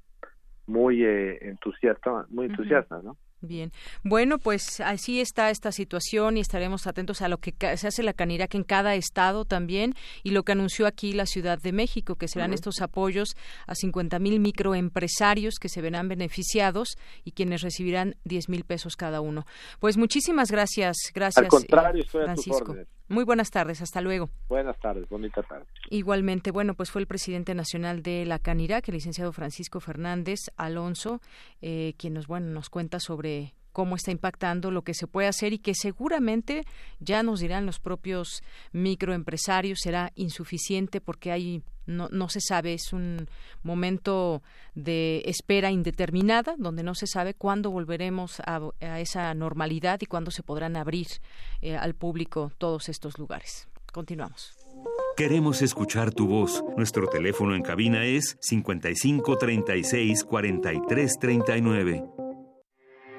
muy eh, entusiastas, muy entusiastas, ¿no? Bien, bueno, pues así está esta situación y estaremos atentos a lo que se hace la Canirac en cada estado también y lo que anunció aquí la Ciudad de México, que serán estos apoyos a 50 mil microempresarios que se verán beneficiados y quienes recibirán 10 mil pesos cada uno. Pues muchísimas gracias, gracias, contrario, Francisco. Muy buenas tardes, hasta luego. Buenas tardes, bonita tarde. Igualmente, bueno, pues fue el presidente nacional de la Canirac, el licenciado Francisco Fernández Alonso, eh, quien nos, bueno, nos cuenta sobre cómo está impactando lo que se puede hacer y que seguramente ya nos dirán los propios microempresarios será insuficiente porque hay no, no se sabe es un momento de espera indeterminada donde no se sabe cuándo volveremos a, esa normalidad y cuándo se podrán abrir eh, al público todos estos lugares continuamos Queremos escuchar tu voz. Nuestro teléfono en cabina es 55 36 43 39.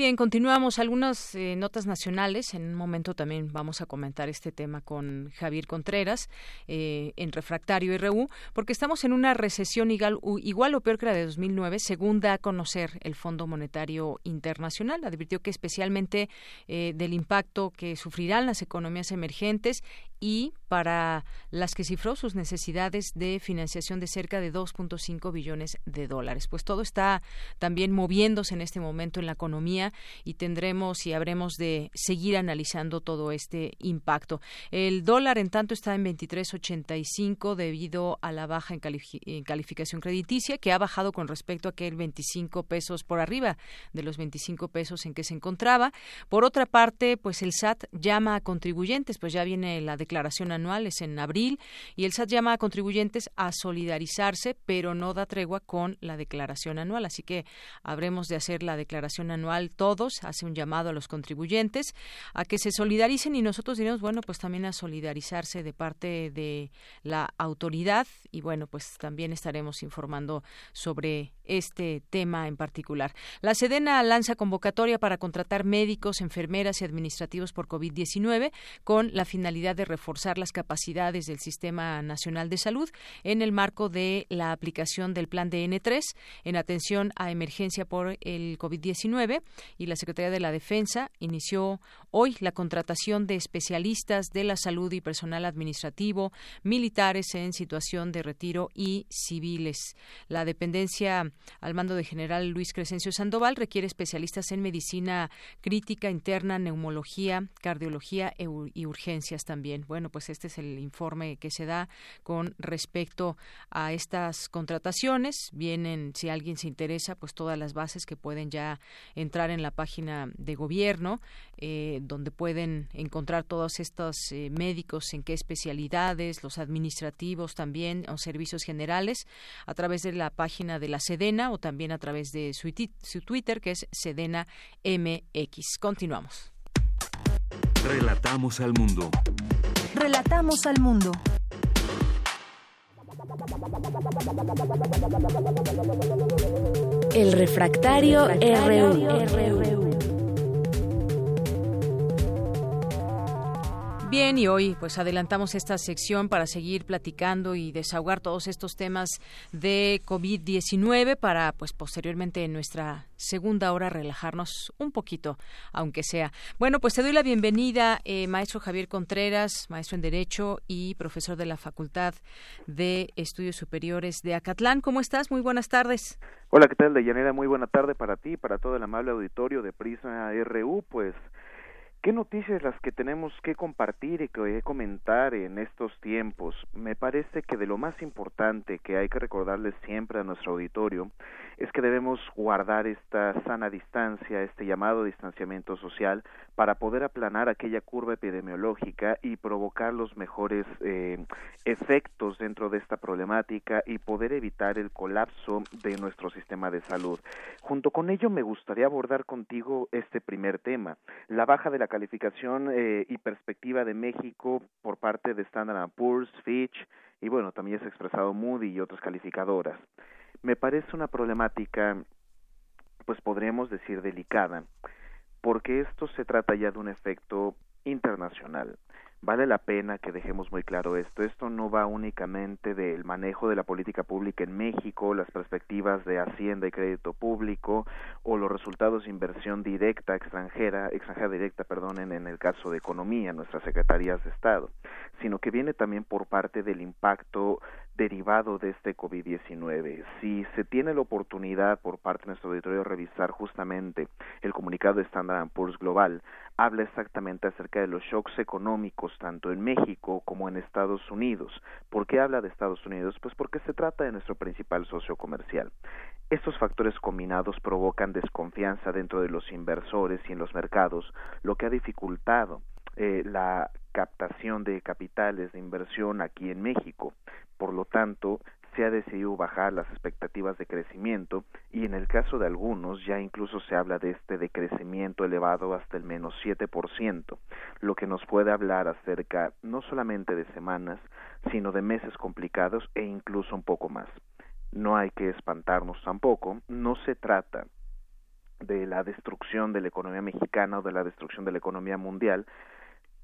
Bien, continuamos algunas eh, notas nacionales. En un momento también vamos a comentar este tema con Javier Contreras eh, en Refractario RU, porque estamos en una recesión igual, igual o peor que la de 2009, según da a conocer el Fondo Monetario Internacional. Advirtió que especialmente eh, del impacto que sufrirán las economías emergentes y para las que cifró sus necesidades de financiación de cerca de 2.5 billones de dólares. Pues todo está también moviéndose en este momento en la economía y tendremos y habremos de seguir analizando todo este impacto. El dólar, en tanto, está en 23.85 debido a la baja en, calificación crediticia, que ha bajado con respecto a aquel 25 pesos por arriba de los 25 pesos en que se encontraba. Por otra parte, pues el SAT llama a contribuyentes, pues ya viene la declaración declaración anual, es en abril, y el SAT llama a contribuyentes a solidarizarse, pero no da tregua con la declaración anual. Así que habremos de hacer la declaración anual todos, hace un llamado a los contribuyentes a que se solidaricen y nosotros diremos, bueno, pues también a solidarizarse de parte de la autoridad y bueno, pues también estaremos informando sobre este tema en particular. La Sedena lanza convocatoria para contratar médicos, enfermeras y administrativos por COVID-19 con la finalidad de reforzar las capacidades del Sistema Nacional de Salud en el marco de la aplicación del Plan de N3 en atención a emergencia por el COVID-19 y la Secretaría de la Defensa inició hoy la contratación de especialistas de la salud y personal administrativo, militares en situación de retiro y civiles. La dependencia al mando de general Luis Crescencio Sandoval requiere especialistas en medicina crítica interna, neumología, cardiología y urgencias también. Bueno, pues este es el informe que se da con respecto a estas contrataciones. Vienen, si alguien se interesa, pues todas las bases que pueden ya entrar en la página de gobierno, eh, donde pueden encontrar todos estos eh, médicos en qué especialidades, los administrativos también, o servicios generales, a través de la página de la Sedena o también a través de su, su Twitter, que es Sedena MX. Continuamos. Relatamos al mundo. Relatamos al mundo. El refractario, RU. Bien, y hoy pues adelantamos esta sección para seguir platicando y desahogar todos estos temas de COVID-19 para pues posteriormente en nuestra segunda hora relajarnos un poquito, aunque sea. Bueno, pues te doy la bienvenida, eh, maestro Javier Contreras, maestro en Derecho y profesor de la Facultad de Estudios Superiores de Acatlán. ¿Cómo estás? Muy buenas tardes. Hola, ¿qué tal, Deyanira? Muy buena tarde para ti para todo el amable auditorio de Prisma RU. Pues ¿Qué noticias las que tenemos que compartir y que comentar en estos tiempos? Me parece que de lo más importante que hay que recordarles siempre a nuestro auditorio es que debemos guardar esta sana distancia, este llamado distanciamiento social, para poder aplanar aquella curva epidemiológica y provocar los mejores eh, efectos dentro de esta problemática y poder evitar el colapso de nuestro sistema de salud. Junto con ello, me gustaría abordar contigo este primer tema, la baja de la calificación eh, y perspectiva de México por parte de Standard Poor's, Fitch y bueno, también es expresado Moody y otras calificadoras. Me parece una problemática, pues podríamos decir delicada, porque esto se trata ya de un efecto internacional vale la pena que dejemos muy claro esto. Esto no va únicamente del manejo de la política pública en México, las perspectivas de Hacienda y crédito público o los resultados de inversión directa extranjera, extranjera directa, perdonen, en el caso de economía, nuestras secretarías de Estado, sino que viene también por parte del impacto derivado de este COVID-19. Si se tiene la oportunidad por parte de nuestro auditorio de revisar justamente el comunicado de Standard Poor's Global, habla exactamente acerca de los shocks económicos tanto en México como en Estados Unidos. ¿Por qué habla de Estados Unidos? Pues porque se trata de nuestro principal socio comercial. Estos factores combinados provocan desconfianza dentro de los inversores y en los mercados, lo que ha dificultado eh, la captación de capitales de inversión aquí en México. Por lo tanto, se ha decidido bajar las expectativas de crecimiento y en el caso de algunos ya incluso se habla de este decrecimiento elevado hasta el menos 7%, lo que nos puede hablar acerca no solamente de semanas, sino de meses complicados e incluso un poco más. No hay que espantarnos tampoco, no se trata de la destrucción de la economía mexicana o de la destrucción de la economía mundial,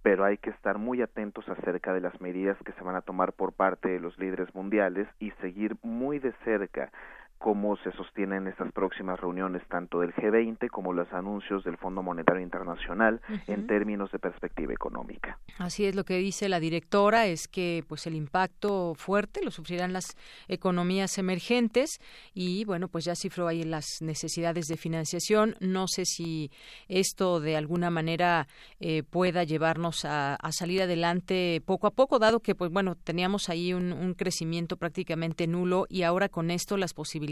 pero hay que estar muy atentos acerca de las medidas que se van a tomar por parte de los líderes mundiales y seguir muy de cerca cómo se sostienen estas próximas reuniones tanto del G20 como los anuncios del Fondo Monetario Internacional en términos de perspectiva económica. Así es lo que dice la directora es que pues el impacto fuerte lo sufrirán las economías emergentes y bueno, pues ya cifró ahí las necesidades de financiación. No sé si esto de alguna manera eh, pueda llevarnos a, salir adelante poco a poco, dado que pues bueno, teníamos ahí un, un crecimiento prácticamente nulo y ahora con esto las posibilidades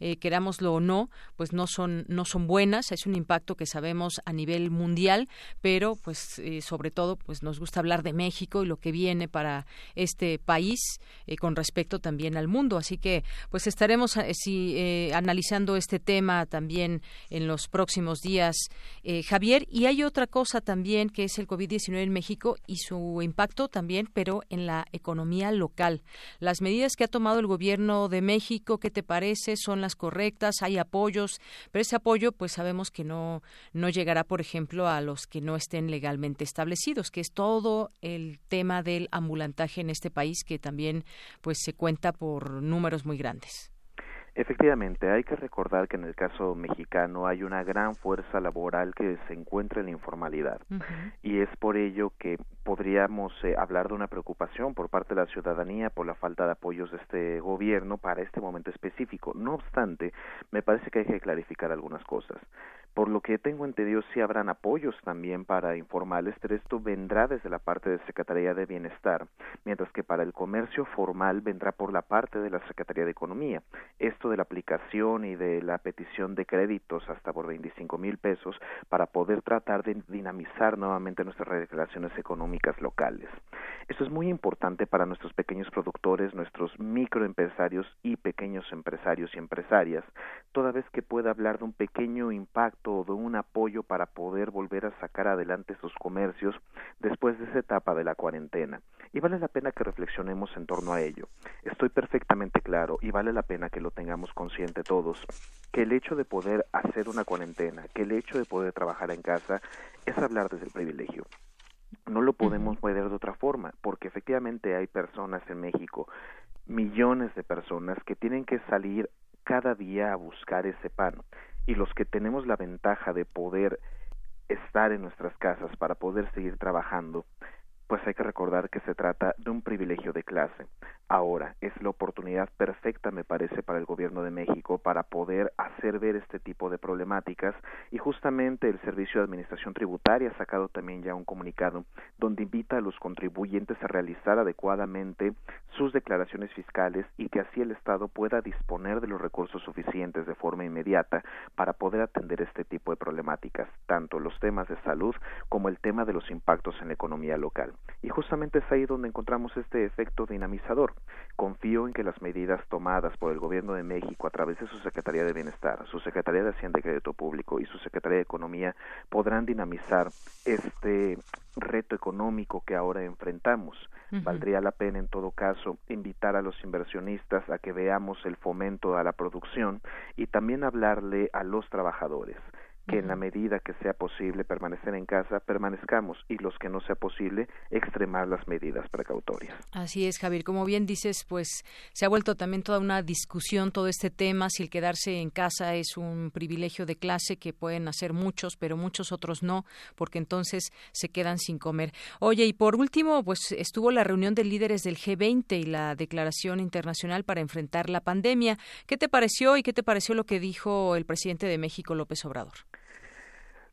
eh, querámoslo o no, pues no son, no son buenas. Es un impacto que sabemos a nivel mundial, pero pues eh, sobre todo pues nos gusta hablar de México y lo que viene para este país eh, con respecto también al mundo. Así que pues estaremos si, analizando este tema también en los próximos días, Javier. Y hay otra cosa también que es el COVID-19 en México y su impacto también, pero en la economía local. Las medidas que ha tomado el gobierno de México, ¿qué te parece? ¿Son las correctas? ¿Hay apoyos? Pero ese apoyo, pues sabemos que no, no llegará, por ejemplo, a los que no estén legalmente establecidos, que es todo el tema del ambulantaje en este país que también pues se cuenta por números muy grandes. Efectivamente, hay que recordar que en el caso mexicano hay una gran fuerza laboral que se encuentra en la informalidad y es por ello que podríamos eh, hablar de una preocupación por parte de la ciudadanía por la falta de apoyos de este gobierno para este momento específico. No obstante, me parece que hay que clarificar algunas cosas. Por lo que tengo entendido, sí habrán apoyos también para informales, pero esto vendrá desde la parte de Secretaría de Bienestar, mientras que para el comercio formal vendrá por la parte de la Secretaría de Economía. Esto de la aplicación y de la petición de créditos hasta por 25 mil pesos para poder tratar de dinamizar nuevamente nuestras relaciones económicas locales. Esto es muy importante para nuestros pequeños productores, nuestros microempresarios y pequeños empresarios y empresarias, toda vez que pueda hablar de un pequeño impacto de un apoyo para poder volver a sacar adelante sus comercios después de esa etapa de la cuarentena. Y vale la pena que reflexionemos en torno a ello. Estoy perfectamente claro y vale la pena que lo tengamos consciente todos, que el hecho de poder hacer una cuarentena, que el hecho de poder trabajar en casa es hablar desde el privilegio. No lo podemos ver de otra forma, porque efectivamente hay personas en México, millones de personas que tienen que salir cada día a buscar ese pan y los que tenemos la ventaja de poder estar en nuestras casas para poder seguir trabajando, pues hay que recordar que se trata de un privilegio de clase. Ahora es la oportunidad perfecta, me parece, para el gobierno de México para poder hacer ver este tipo de problemáticas y justamente el Servicio de Administración Tributaria ha sacado también ya un comunicado donde invita a los contribuyentes a realizar adecuadamente sus declaraciones fiscales y que así el Estado pueda disponer de los recursos suficientes de forma inmediata para poder atender este tipo de problemáticas, tanto los temas de salud como el tema de los impactos en la economía local. Y justamente es ahí donde encontramos este efecto dinamizador. Confío en que las medidas tomadas por el Gobierno de México a través de su Secretaría de Bienestar, su Secretaría de Hacienda y Crédito Público y su Secretaría de Economía podrán dinamizar este reto económico que ahora enfrentamos. Valdría la pena, en todo caso, invitar a los inversionistas a que veamos el fomento a la producción y también hablarle a los trabajadores que en la medida que sea posible permanecer en casa, permanezcamos y los que no sea posible, extremar las medidas precautorias. Así es, Javier. Como bien dices, pues se ha vuelto también toda una discusión todo este tema, si el quedarse en casa es un privilegio de clase que pueden hacer muchos, pero muchos otros no, porque entonces se quedan sin comer. Oye, y por último, pues estuvo la reunión de líderes del G20 y la declaración internacional para enfrentar la pandemia. ¿Qué te pareció y qué te pareció lo que dijo el presidente de México, López Obrador?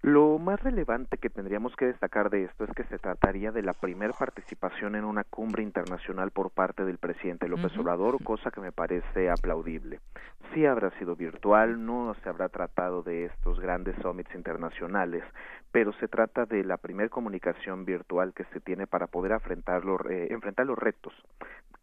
Lo más relevante que tendríamos que destacar de esto es que se trataría de la primera participación en una cumbre internacional por parte del presidente López Obrador, cosa que me parece aplaudible. Sí habrá sido virtual, no se habrá tratado de estos grandes summits internacionales, pero se trata de la primera comunicación virtual que se tiene para poder enfrentar los, eh, enfrentar los retos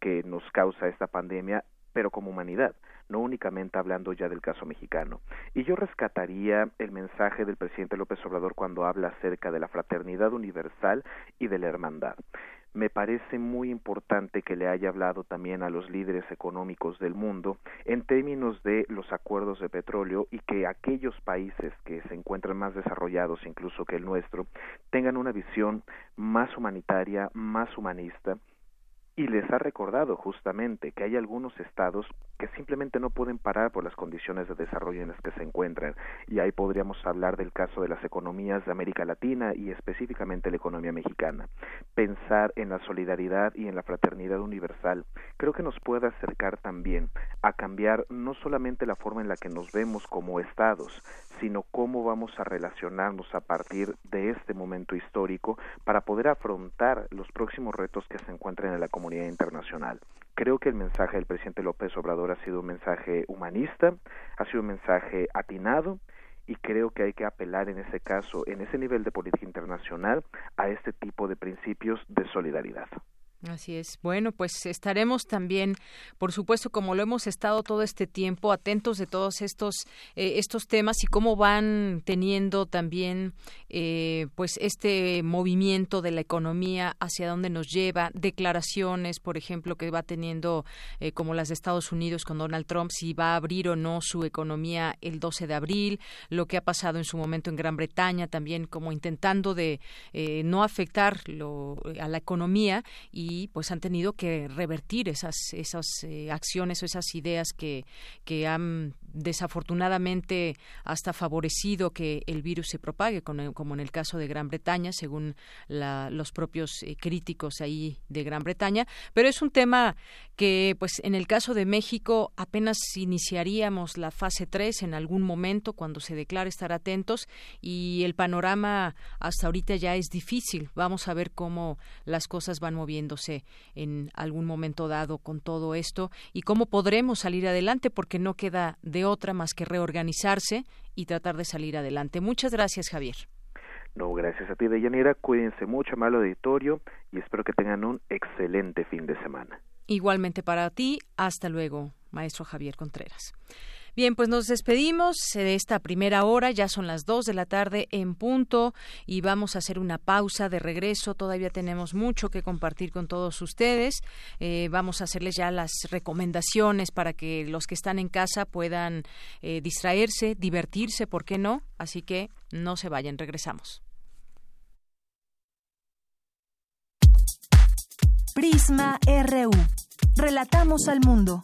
que nos causa esta pandemia, pero como humanidad no únicamente hablando ya del caso mexicano. Y yo rescataría el mensaje del presidente López Obrador cuando habla acerca de la fraternidad universal y de la hermandad. Me parece muy importante que le haya hablado también a los líderes económicos del mundo en términos de los acuerdos de petróleo y que aquellos países que se encuentran más desarrollados incluso que el nuestro tengan una visión más humanitaria, más humanista y les ha recordado justamente que hay algunos estados que simplemente no pueden parar por las condiciones de desarrollo en las que se encuentran. Y ahí podríamos hablar del caso de las economías de América Latina y específicamente la economía mexicana. Pensar en la solidaridad y en la fraternidad universal creo que nos puede acercar también a cambiar no solamente la forma en la que nos vemos como estados, sino cómo vamos a relacionarnos a partir de este momento histórico para poder afrontar los próximos retos que se encuentran en la comunidad comunidad internacional. Creo que el mensaje del presidente López Obrador ha sido un mensaje humanista, ha sido un mensaje atinado y creo que hay que apelar en ese caso, en ese nivel de política internacional, a este tipo de principios de solidaridad. Así es. Bueno, pues estaremos también, por supuesto, como lo hemos estado todo este tiempo, atentos de todos estos eh, estos temas y cómo van teniendo también, eh, pues, este movimiento de la economía hacia dónde nos lleva, declaraciones, por ejemplo, que va teniendo, eh, como las de Estados Unidos con Donald Trump, si va a abrir o no su economía el 12 de abril, lo que ha pasado en su momento en Gran Bretaña, también como intentando de no afectar a la economía y y pues han tenido que revertir esas esas eh, acciones o esas ideas que, que han desafortunadamente hasta favorecido que el virus se propague, como en el caso de Gran Bretaña, según los propios eh, críticos ahí de Gran Bretaña. Pero es un tema que, pues, en el caso de México, apenas iniciaríamos la fase 3 en algún momento, cuando se declare estar atentos, y el panorama hasta ahorita ya es difícil. Vamos a ver cómo las cosas van moviéndose en algún momento dado con todo esto y cómo podremos salir adelante, porque no queda de otra más que reorganizarse y tratar de salir adelante. Muchas gracias, Javier. No, gracias a ti, Deyanira. Cuídense mucho, malo auditorio, y espero que tengan un excelente fin de semana. Igualmente para ti. Hasta luego, maestro Javier Contreras. Bien, pues nos despedimos de esta primera hora, ya son las dos de la tarde en punto y vamos a hacer una pausa de regreso. Todavía tenemos mucho que compartir con todos ustedes. Eh, vamos a hacerles ya las recomendaciones para que los que están en casa puedan eh, distraerse, divertirse, ¿por qué no? Así que no se vayan, regresamos. Prisma RU. Relatamos al mundo.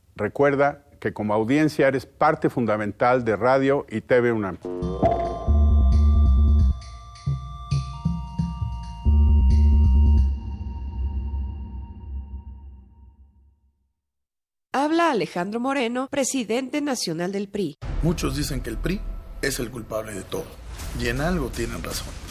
Recuerda que como audiencia eres parte fundamental de Radio y TV UNAM. Habla Alejandro Moreno, presidente nacional del PRI. Muchos dicen que el PRI es el culpable de todo. Y en algo tienen razón.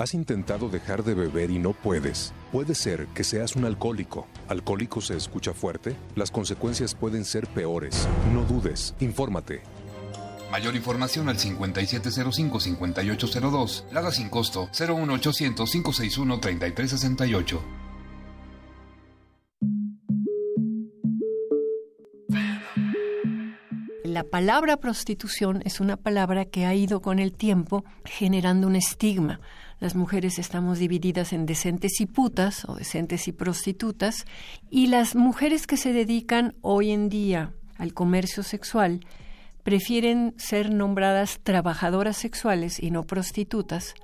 ¿Has intentado dejar de beber y no puedes? Puede ser que seas un alcohólico. ¿Alcohólico se escucha fuerte? Las consecuencias pueden ser peores. No dudes, infórmate. Mayor información al 5705-5802. Lada sin costo 01800-561-3368. la palabra prostitución es una palabra que ha ido con el tiempo generando un estigma. Las mujeres estamos divididas en decentes y putas o decentes y prostitutas y las mujeres que se dedican hoy en día al comercio sexual prefieren ser nombradas trabajadoras sexuales y no prostitutas.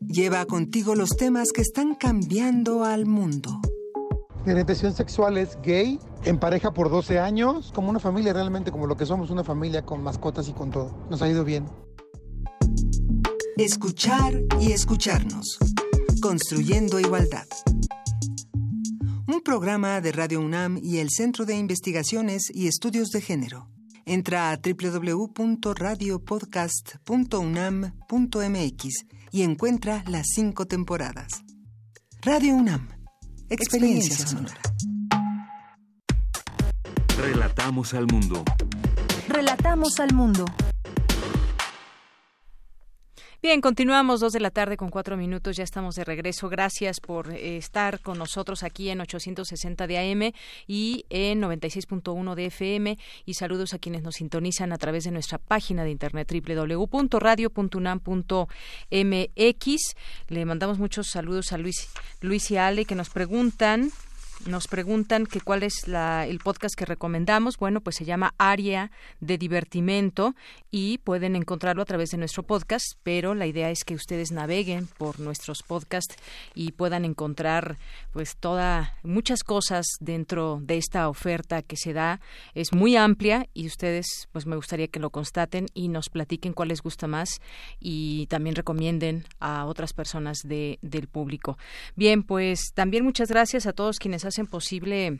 Lleva contigo los temas que están cambiando al mundo. Mi orientación sexual es gay, en pareja por 12 años, como una familia realmente, como lo que somos, una familia con mascotas y con todo. Nos ha ido bien. Escuchar y escucharnos. Construyendo igualdad. Un programa de Radio UNAM y el Centro de Investigaciones y Estudios de Género. Entra a www.radiopodcast.unam.mx y encuentra las cinco temporadas. Radio UNAM Experiencia sonora. Relatamos al mundo. Relatamos al mundo. Bien, continuamos dos de la tarde con cuatro minutos. Ya estamos de regreso. Gracias por eh, estar con nosotros aquí en 860 de AM y en 96.1 de FM. Y saludos a quienes nos sintonizan a través de nuestra página de internet www.radio.unam.mx. Le mandamos muchos saludos a Luis, Luis y Ale que nos preguntan nos preguntan que cuál es la, el podcast que recomendamos. Bueno, pues se llama Área de Divertimento y pueden encontrarlo a través de nuestro podcast, pero la idea es que ustedes naveguen por nuestros podcasts y puedan encontrar pues toda muchas cosas dentro de esta oferta que se da. Es muy amplia y ustedes pues me gustaría que lo constaten y nos platiquen cuál les gusta más y también recomienden a otras personas de, del público. Bien, pues también muchas gracias a todos quienes hacen posible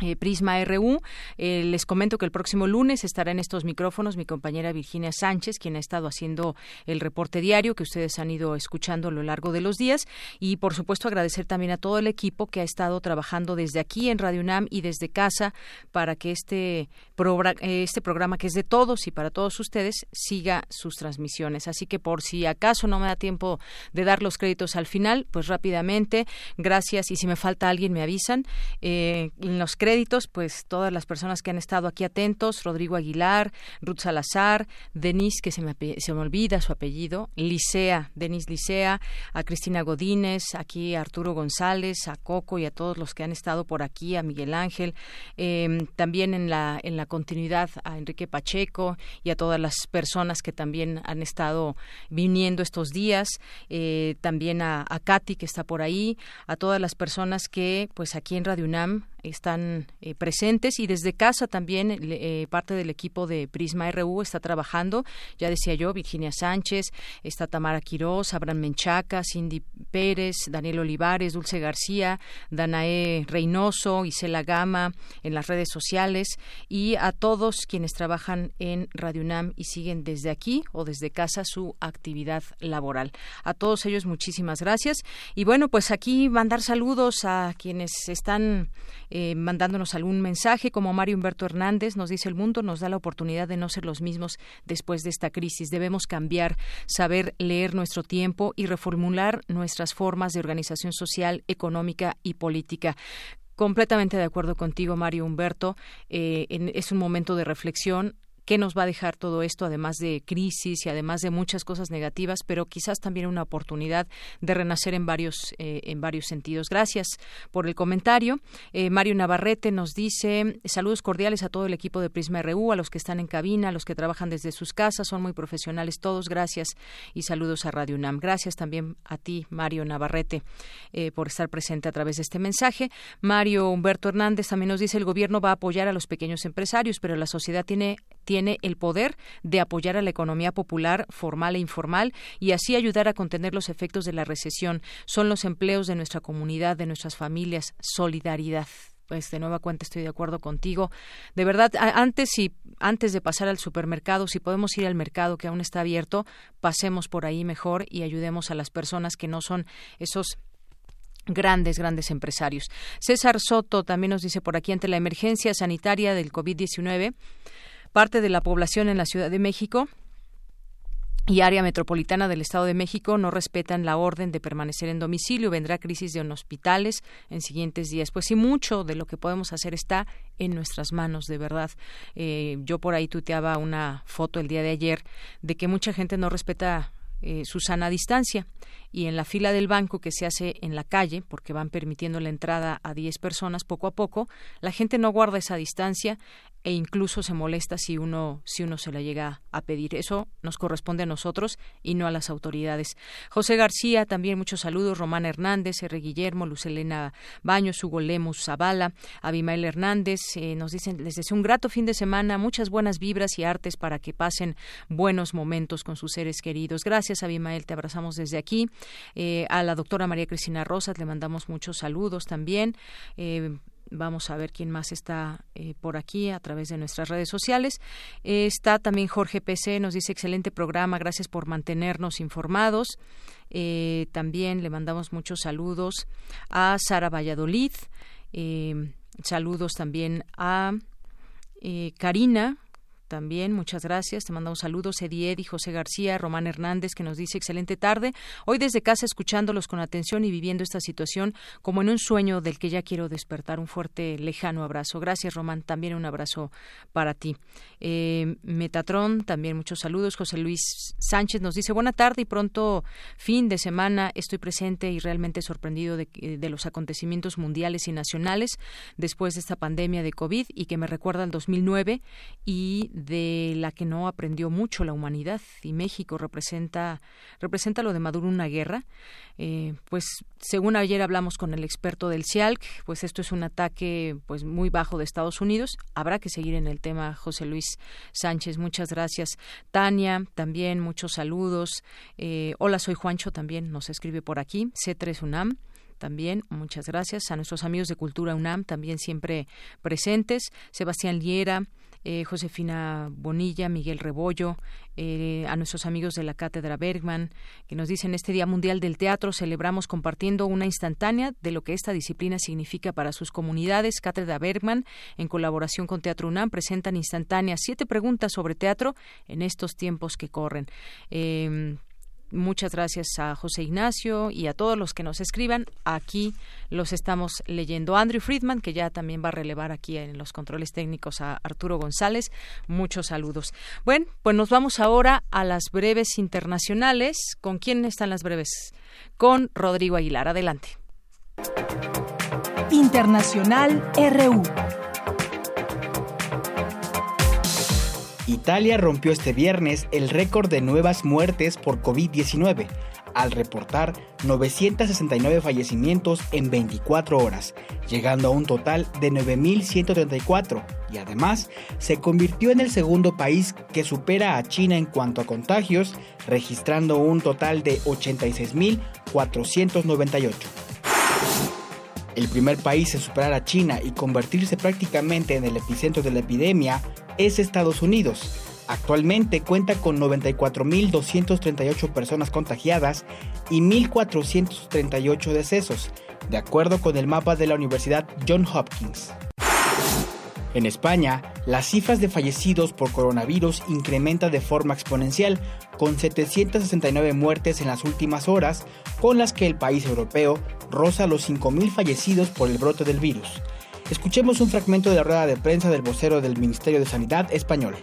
eh, Prisma RU. Eh, les comento que el próximo lunes estará en estos micrófonos mi compañera Virginia Sánchez, quien ha estado haciendo el reporte diario que ustedes han ido escuchando a lo largo de los días. Y por supuesto agradecer también a todo el equipo que ha estado trabajando desde aquí en Radio UNAM y desde casa para que este, eh, este programa que es de todos y para todos ustedes siga sus transmisiones. Así que por si acaso no me da tiempo de dar los créditos al final, pues rápidamente, gracias y si me falta alguien me avisan. los créditos créditos, pues todas las personas que han estado aquí atentos, Rodrigo Aguilar, Ruth Salazar, Denise, que se me, se me olvida su apellido, Licea, Denise Licea, a Cristina Godínez, aquí a Arturo González, a Coco y a todos los que han estado por aquí, a Miguel Ángel, em, también en la, en la continuidad a Enrique Pacheco y a todas las personas que también han estado viniendo estos días, eh, también a, Katy que está por ahí, a todas las personas que pues aquí en Radio UNAM están eh, presentes y desde casa también eh, parte del equipo de Prisma RU está trabajando. Ya decía yo, Virginia Sánchez, está Tamara Quirós, Abraham Menchaca, Cindy Pérez, Daniel Olivares, Dulce García, Danae Reynoso, Isela Gama en las redes sociales y a todos quienes trabajan en Radio UNAM y siguen desde aquí o desde casa su actividad laboral. A todos ellos muchísimas gracias y bueno, pues aquí mandar saludos a quienes están eh, mandándonos algún mensaje, como Mario Humberto Hernández nos dice el mundo nos da la oportunidad de no ser los mismos después de esta crisis. Debemos cambiar, saber leer nuestro tiempo y reformular nuestras formas de organización social, económica y política completamente de acuerdo contigo, Mario Humberto. Eh, es un momento de reflexión qué nos va a dejar todo esto, además de crisis y además de muchas cosas negativas, pero quizás también una oportunidad de renacer en varios, eh, en varios sentidos. Gracias por el comentario. Eh, Mario Navarrete nos dice saludos cordiales a todo el equipo de Prisma RU, a los que están en cabina, a los que trabajan desde sus casas, son muy profesionales todos. Gracias y saludos a Radio UNAM. Gracias también a ti, Mario Navarrete, eh, por estar presente a través de este mensaje. Mario Humberto Hernández también nos dice el gobierno va a apoyar a los pequeños empresarios, pero la sociedad tiene tiene el poder de apoyar a la economía popular formal e informal y así ayudar a contener los efectos de la recesión. Son los empleos de nuestra comunidad, de nuestras familias. Solidaridad pues de nueva cuenta estoy de acuerdo contigo. De verdad, antes y antes de pasar al supermercado, si podemos ir al mercado que aún está abierto, pasemos por ahí mejor y ayudemos a las personas que no son esos grandes, grandes empresarios. César Soto también nos dice por aquí ante la emergencia sanitaria del COVID-19 parte de la población en la Ciudad de México y área metropolitana del Estado de México no respetan la orden de permanecer en domicilio. Vendrá crisis de hospitales en siguientes días. Pues sí, mucho de lo que podemos hacer está en nuestras manos, de verdad. Eh, yo por ahí tuiteaba una foto el día de ayer de que mucha gente no respeta eh, su sana distancia y en la fila del banco que se hace en la calle, porque van permitiendo la entrada a 10 personas poco a poco, la gente no guarda esa distancia e incluso se molesta si uno si uno se la llega a pedir. Eso nos corresponde a nosotros y no a las autoridades. José García, también muchos saludos. Román Hernández, R. Guillermo, Lucelena Baños, Hugo Lemus Zavala, Abimael Hernández, eh, nos dicen, les deseo un grato fin de semana, muchas buenas vibras y artes para que pasen buenos momentos con sus seres queridos. Gracias, Abimael, te abrazamos desde aquí. Eh, a la doctora María Cristina Rosas le mandamos muchos saludos también. Eh, Vamos a ver quién más está eh, por aquí a través de nuestras redes sociales. está también Jorge PC, nos dice excelente programa, gracias por mantenernos informados. Eh, también le mandamos muchos saludos a Sara Valladolid. Eh, saludos también a Karina, también, muchas gracias. Te mandamos saludos, Eddie Eddy, José García, Román Hernández, que nos dice excelente tarde. Hoy desde casa escuchándolos con atención y viviendo esta situación como en un sueño del que ya quiero despertar. Un fuerte, lejano abrazo. Gracias, Román. También un abrazo para ti. Eh, Metatron, también muchos saludos. José Luis Sánchez nos dice buena tarde y pronto fin de semana. Estoy presente y realmente sorprendido de, de los acontecimientos mundiales y nacionales después de esta pandemia de COVID y que me recuerda al 2009 y de la que no aprendió mucho la humanidad y México representa representa lo de Maduro una guerra eh, pues según ayer hablamos con el experto del CIALC pues esto es un ataque pues muy bajo de Estados Unidos habrá que seguir en el tema José Luis Sánchez muchas gracias Tania también muchos saludos eh, hola soy Juancho también nos escribe por aquí C3 UNAM también, muchas gracias. A nuestros amigos de Cultura UNAM, también siempre presentes. Sebastián Liera, eh, Josefina Bonilla, Miguel Rebollo, eh, a nuestros amigos de la Cátedra Bergman, que nos dicen este Día Mundial del Teatro celebramos compartiendo una instantánea de lo que esta disciplina significa para sus comunidades. Cátedra Bergman, en colaboración con Teatro UNAM, presentan instantáneas siete preguntas sobre teatro en estos tiempos que corren. Eh, Muchas gracias a José Ignacio y a todos los que nos escriban. Aquí los estamos leyendo. Andrew Friedman, que ya también va a relevar aquí en los controles técnicos a Arturo González. Muchos saludos. Bueno, pues nos vamos ahora a las breves internacionales. ¿Con quién están las breves? Con Rodrigo Aguilar. Adelante. Internacional RU. Italia rompió este viernes el récord de nuevas muertes por COVID-19 al reportar 969 fallecimientos en 24 horas, llegando a un total de 9.134 y además se convirtió en el segundo país que supera a China en cuanto a contagios, registrando un total de 86.498. El primer país en superar a China y convertirse prácticamente en el epicentro de la epidemia es Estados Unidos. Actualmente cuenta con 94.238 personas contagiadas y 1.438 decesos, de acuerdo con el mapa de la Universidad John Hopkins. En España, las cifras de fallecidos por coronavirus incrementan de forma exponencial, con 769 muertes en las últimas horas, con las que el país europeo roza los 5.000 fallecidos por el brote del virus. Escuchemos un fragmento de la rueda de prensa del vocero del Ministerio de Sanidad español.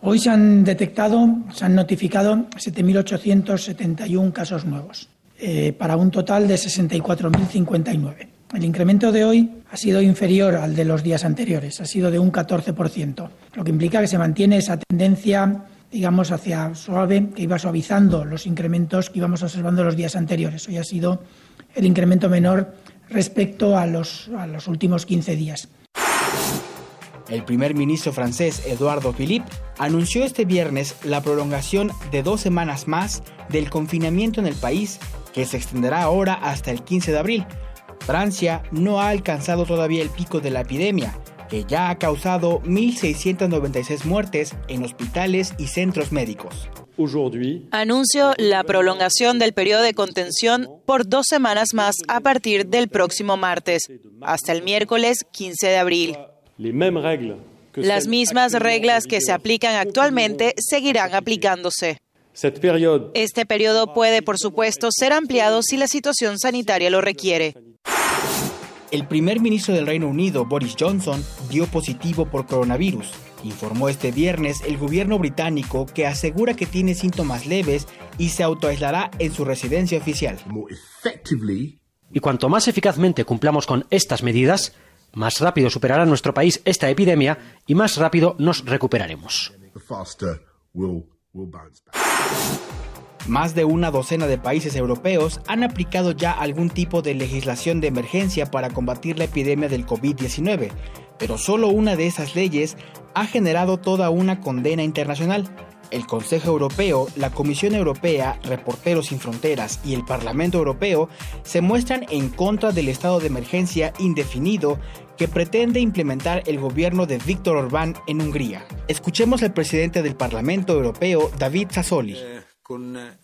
Hoy se han detectado, se han notificado 7.871 casos nuevos, eh, para un total de 64.059. El incremento de hoy ha sido inferior al de los días anteriores, ha sido de un 14%, lo que implica que se mantiene esa tendencia, digamos, hacia suave, que iba suavizando los incrementos que íbamos observando los días anteriores. Hoy ha sido el incremento menor respecto a los, últimos 15 días. El primer ministro francés Eduardo Philippe anunció este viernes la prolongación de dos semanas más del confinamiento en el país, que se extenderá ahora hasta el 15 de abril, Francia no ha alcanzado todavía el pico de la epidemia, que ya ha causado 1.696 muertes en hospitales y centros médicos. Anuncio la prolongación del periodo de contención por dos semanas más a partir del próximo martes, hasta el miércoles 15 de abril. Las mismas reglas que se aplican actualmente seguirán aplicándose. Este periodo puede, por supuesto, ser ampliado si la situación sanitaria lo requiere. El primer ministro del Reino Unido, Boris Johnson, dio positivo por coronavirus. Informó este viernes el gobierno británico que asegura que tiene síntomas leves y se autoaislará en su residencia oficial. Y cuanto más eficazmente cumplamos con estas medidas, más rápido superará nuestro país esta epidemia y más rápido nos recuperaremos. Más de una docena de países europeos han aplicado ya algún tipo de legislación de emergencia para combatir la epidemia del COVID-19, pero solo una de esas leyes ha generado toda una condena internacional. El Consejo Europeo, la Comisión Europea, Reporteros sin Fronteras y el Parlamento Europeo se muestran en contra del estado de emergencia indefinido que pretende implementar el gobierno de Víctor Orbán en Hungría. Escuchemos al presidente del Parlamento Europeo, David Sassoli.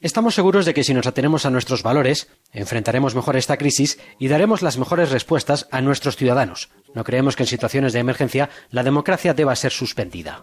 Estamos seguros de que si nos atenemos a nuestros valores, enfrentaremos mejor esta crisis y daremos las mejores respuestas a nuestros ciudadanos. No creemos que en situaciones de emergencia la democracia deba ser suspendida.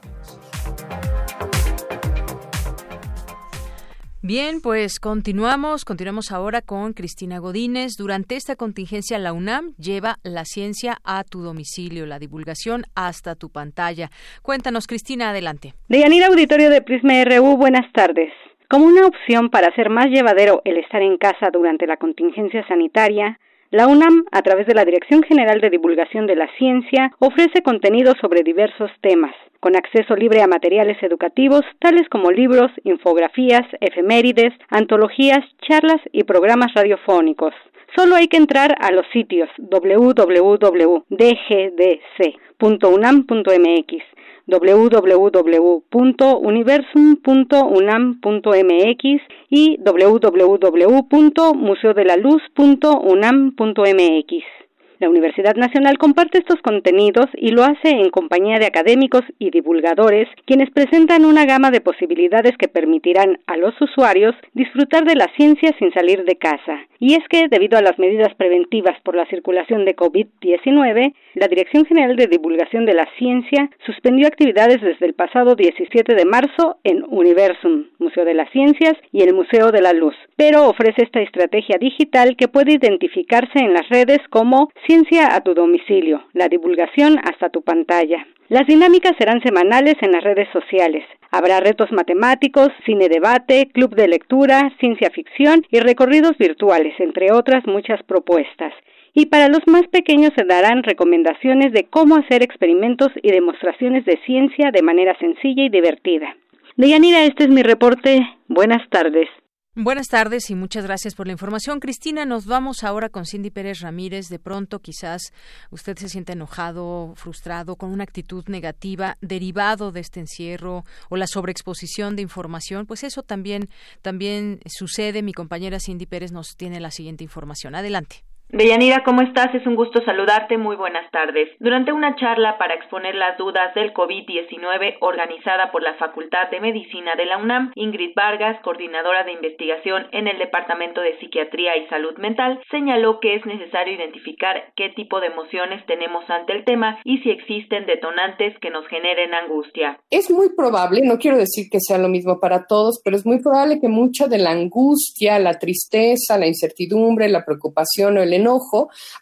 Bien, pues continuamos, continuamos ahora con Cristina Godínez. Durante esta contingencia, la UNAM lleva la ciencia a tu domicilio, la divulgación hasta tu pantalla. Cuéntanos, Cristina, adelante. Deyanira Auditorio de Prisma RU, buenas tardes. Como una opción para hacer más llevadero el estar en casa durante la contingencia sanitaria, la UNAM, a través de la Dirección General de Divulgación de la Ciencia, ofrece contenido sobre diversos temas, con acceso libre a materiales educativos tales como libros, infografías, efemérides, antologías, charlas y programas radiofónicos. Solo hay que entrar a los sitios www.dgdc.unam.mx www.universum.unam.mx y www.museodelaluz.unam.mx. La Universidad Nacional comparte estos contenidos y lo hace en compañía de académicos y divulgadores, quienes presentan una gama de posibilidades que permitirán a los usuarios disfrutar de la ciencia sin salir de casa. Y es que, debido a las medidas preventivas por la circulación de COVID-19, la Dirección General de Divulgación de la Ciencia suspendió actividades desde el pasado 17 de marzo en Universum, Museo de las Ciencias y el Museo de la Luz, pero ofrece esta estrategia digital que puede identificarse en las redes como Ciencia a tu domicilio, la divulgación hasta tu pantalla. Las dinámicas serán semanales en las redes sociales. Habrá retos matemáticos, cine debate, club de lectura, ciencia ficción y recorridos virtuales, entre otras muchas propuestas. Y para los más pequeños se darán recomendaciones de cómo hacer experimentos y demostraciones de ciencia de manera sencilla y divertida. Deyanira, este es mi reporte. Buenas tardes. Buenas tardes y muchas gracias por la información. Cristina, nos vamos ahora con Cindy Pérez Ramírez. De pronto quizás usted se siente enojado, frustrado, con una actitud negativa derivado de este encierro o la sobreexposición de información. Pues eso también, también sucede. Mi compañera Cindy Pérez nos tiene la siguiente información. Adelante. Deyanira, ¿cómo estás? Es un gusto saludarte. Muy buenas tardes. Durante una charla para exponer las dudas del COVID-19 organizada por la Facultad de Medicina de la UNAM, Ingrid Vargas, coordinadora de investigación en el Departamento de Psiquiatría y Salud Mental, señaló que es necesario identificar qué tipo de emociones tenemos ante el tema y si existen detonantes que nos generen angustia. Es muy probable, no quiero decir que sea lo mismo para todos, pero es muy probable que mucha de la angustia, la tristeza, la incertidumbre, la preocupación o el enojo,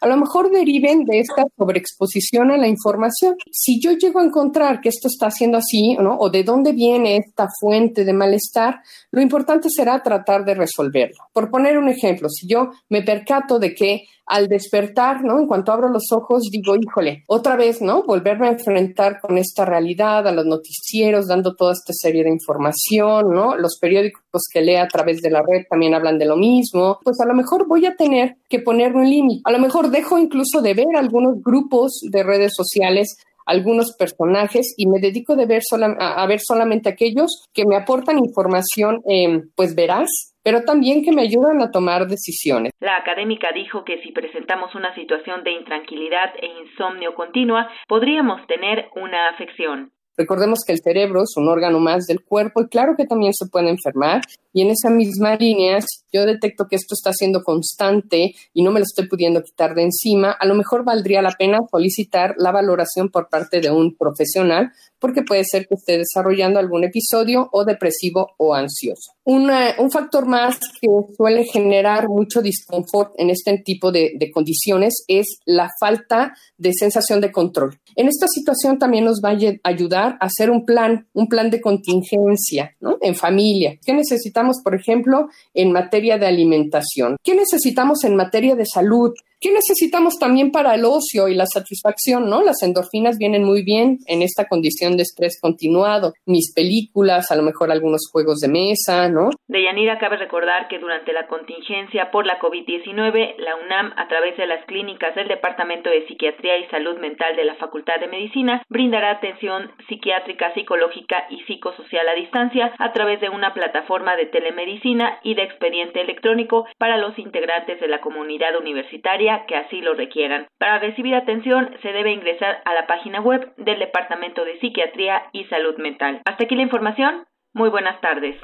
a lo mejor deriven de esta sobreexposición a la información. Si yo llego a encontrar que esto está haciendo así, ¿no? O de dónde viene esta fuente de malestar, lo importante será tratar de resolverlo. Por poner un ejemplo, si yo me percato de que al despertar, ¿no? En cuanto abro los ojos, digo, híjole, otra vez, ¿no? Volverme a enfrentar con esta realidad, a los noticieros, dando toda esta serie de información, ¿no? Los periódicos que leo a través de la red también hablan de lo mismo. Pues a lo mejor voy a tener que poner un límite. A lo mejor dejo incluso de ver algunos grupos de redes sociales algunos personajes y me dedico de ver a, ver solamente aquellos que me aportan información eh, pues veraz pero también que me ayudan a tomar decisiones. La académica dijo que si presentamos una situación de intranquilidad e insomnio continua, podríamos tener una afección. Recordemos que el cerebro es un órgano más del cuerpo y claro que también se puede enfermar. Y en esa misma línea, si yo detecto que esto está siendo constante y no me lo estoy pudiendo quitar de encima, a lo mejor valdría la pena solicitar la valoración por parte de un profesional porque puede ser que esté desarrollando algún episodio o depresivo o ansioso. un factor más que suele generar mucho disconfort en este tipo de, de condiciones es la falta de sensación de control. En esta situación también nos va a ayudar a hacer un plan, un plan de contingencia, ¿no? En familia. ¿Qué necesitamos, por ejemplo, en materia de alimentación? ¿Qué necesitamos en materia de salud? ¿Qué necesitamos también para el ocio y la satisfacción, no? Las endorfinas vienen muy bien en esta condición de estrés continuado. Mis películas, a lo mejor algunos juegos de mesa, ¿no? De Yanira cabe recordar que durante la contingencia por la COVID-19, la UNAM, a través de las clínicas del Departamento de Psiquiatría y Salud Mental de la Facultad de Medicina, brindará atención psiquiátrica, psicológica y psicosocial a distancia a través de una plataforma de telemedicina y de expediente electrónico para los integrantes de la comunidad universitaria que así lo requieran. Para recibir atención se debe ingresar a la página web del Departamento de Psiquiatría y Salud Mental. Hasta aquí la información. Muy buenas tardes.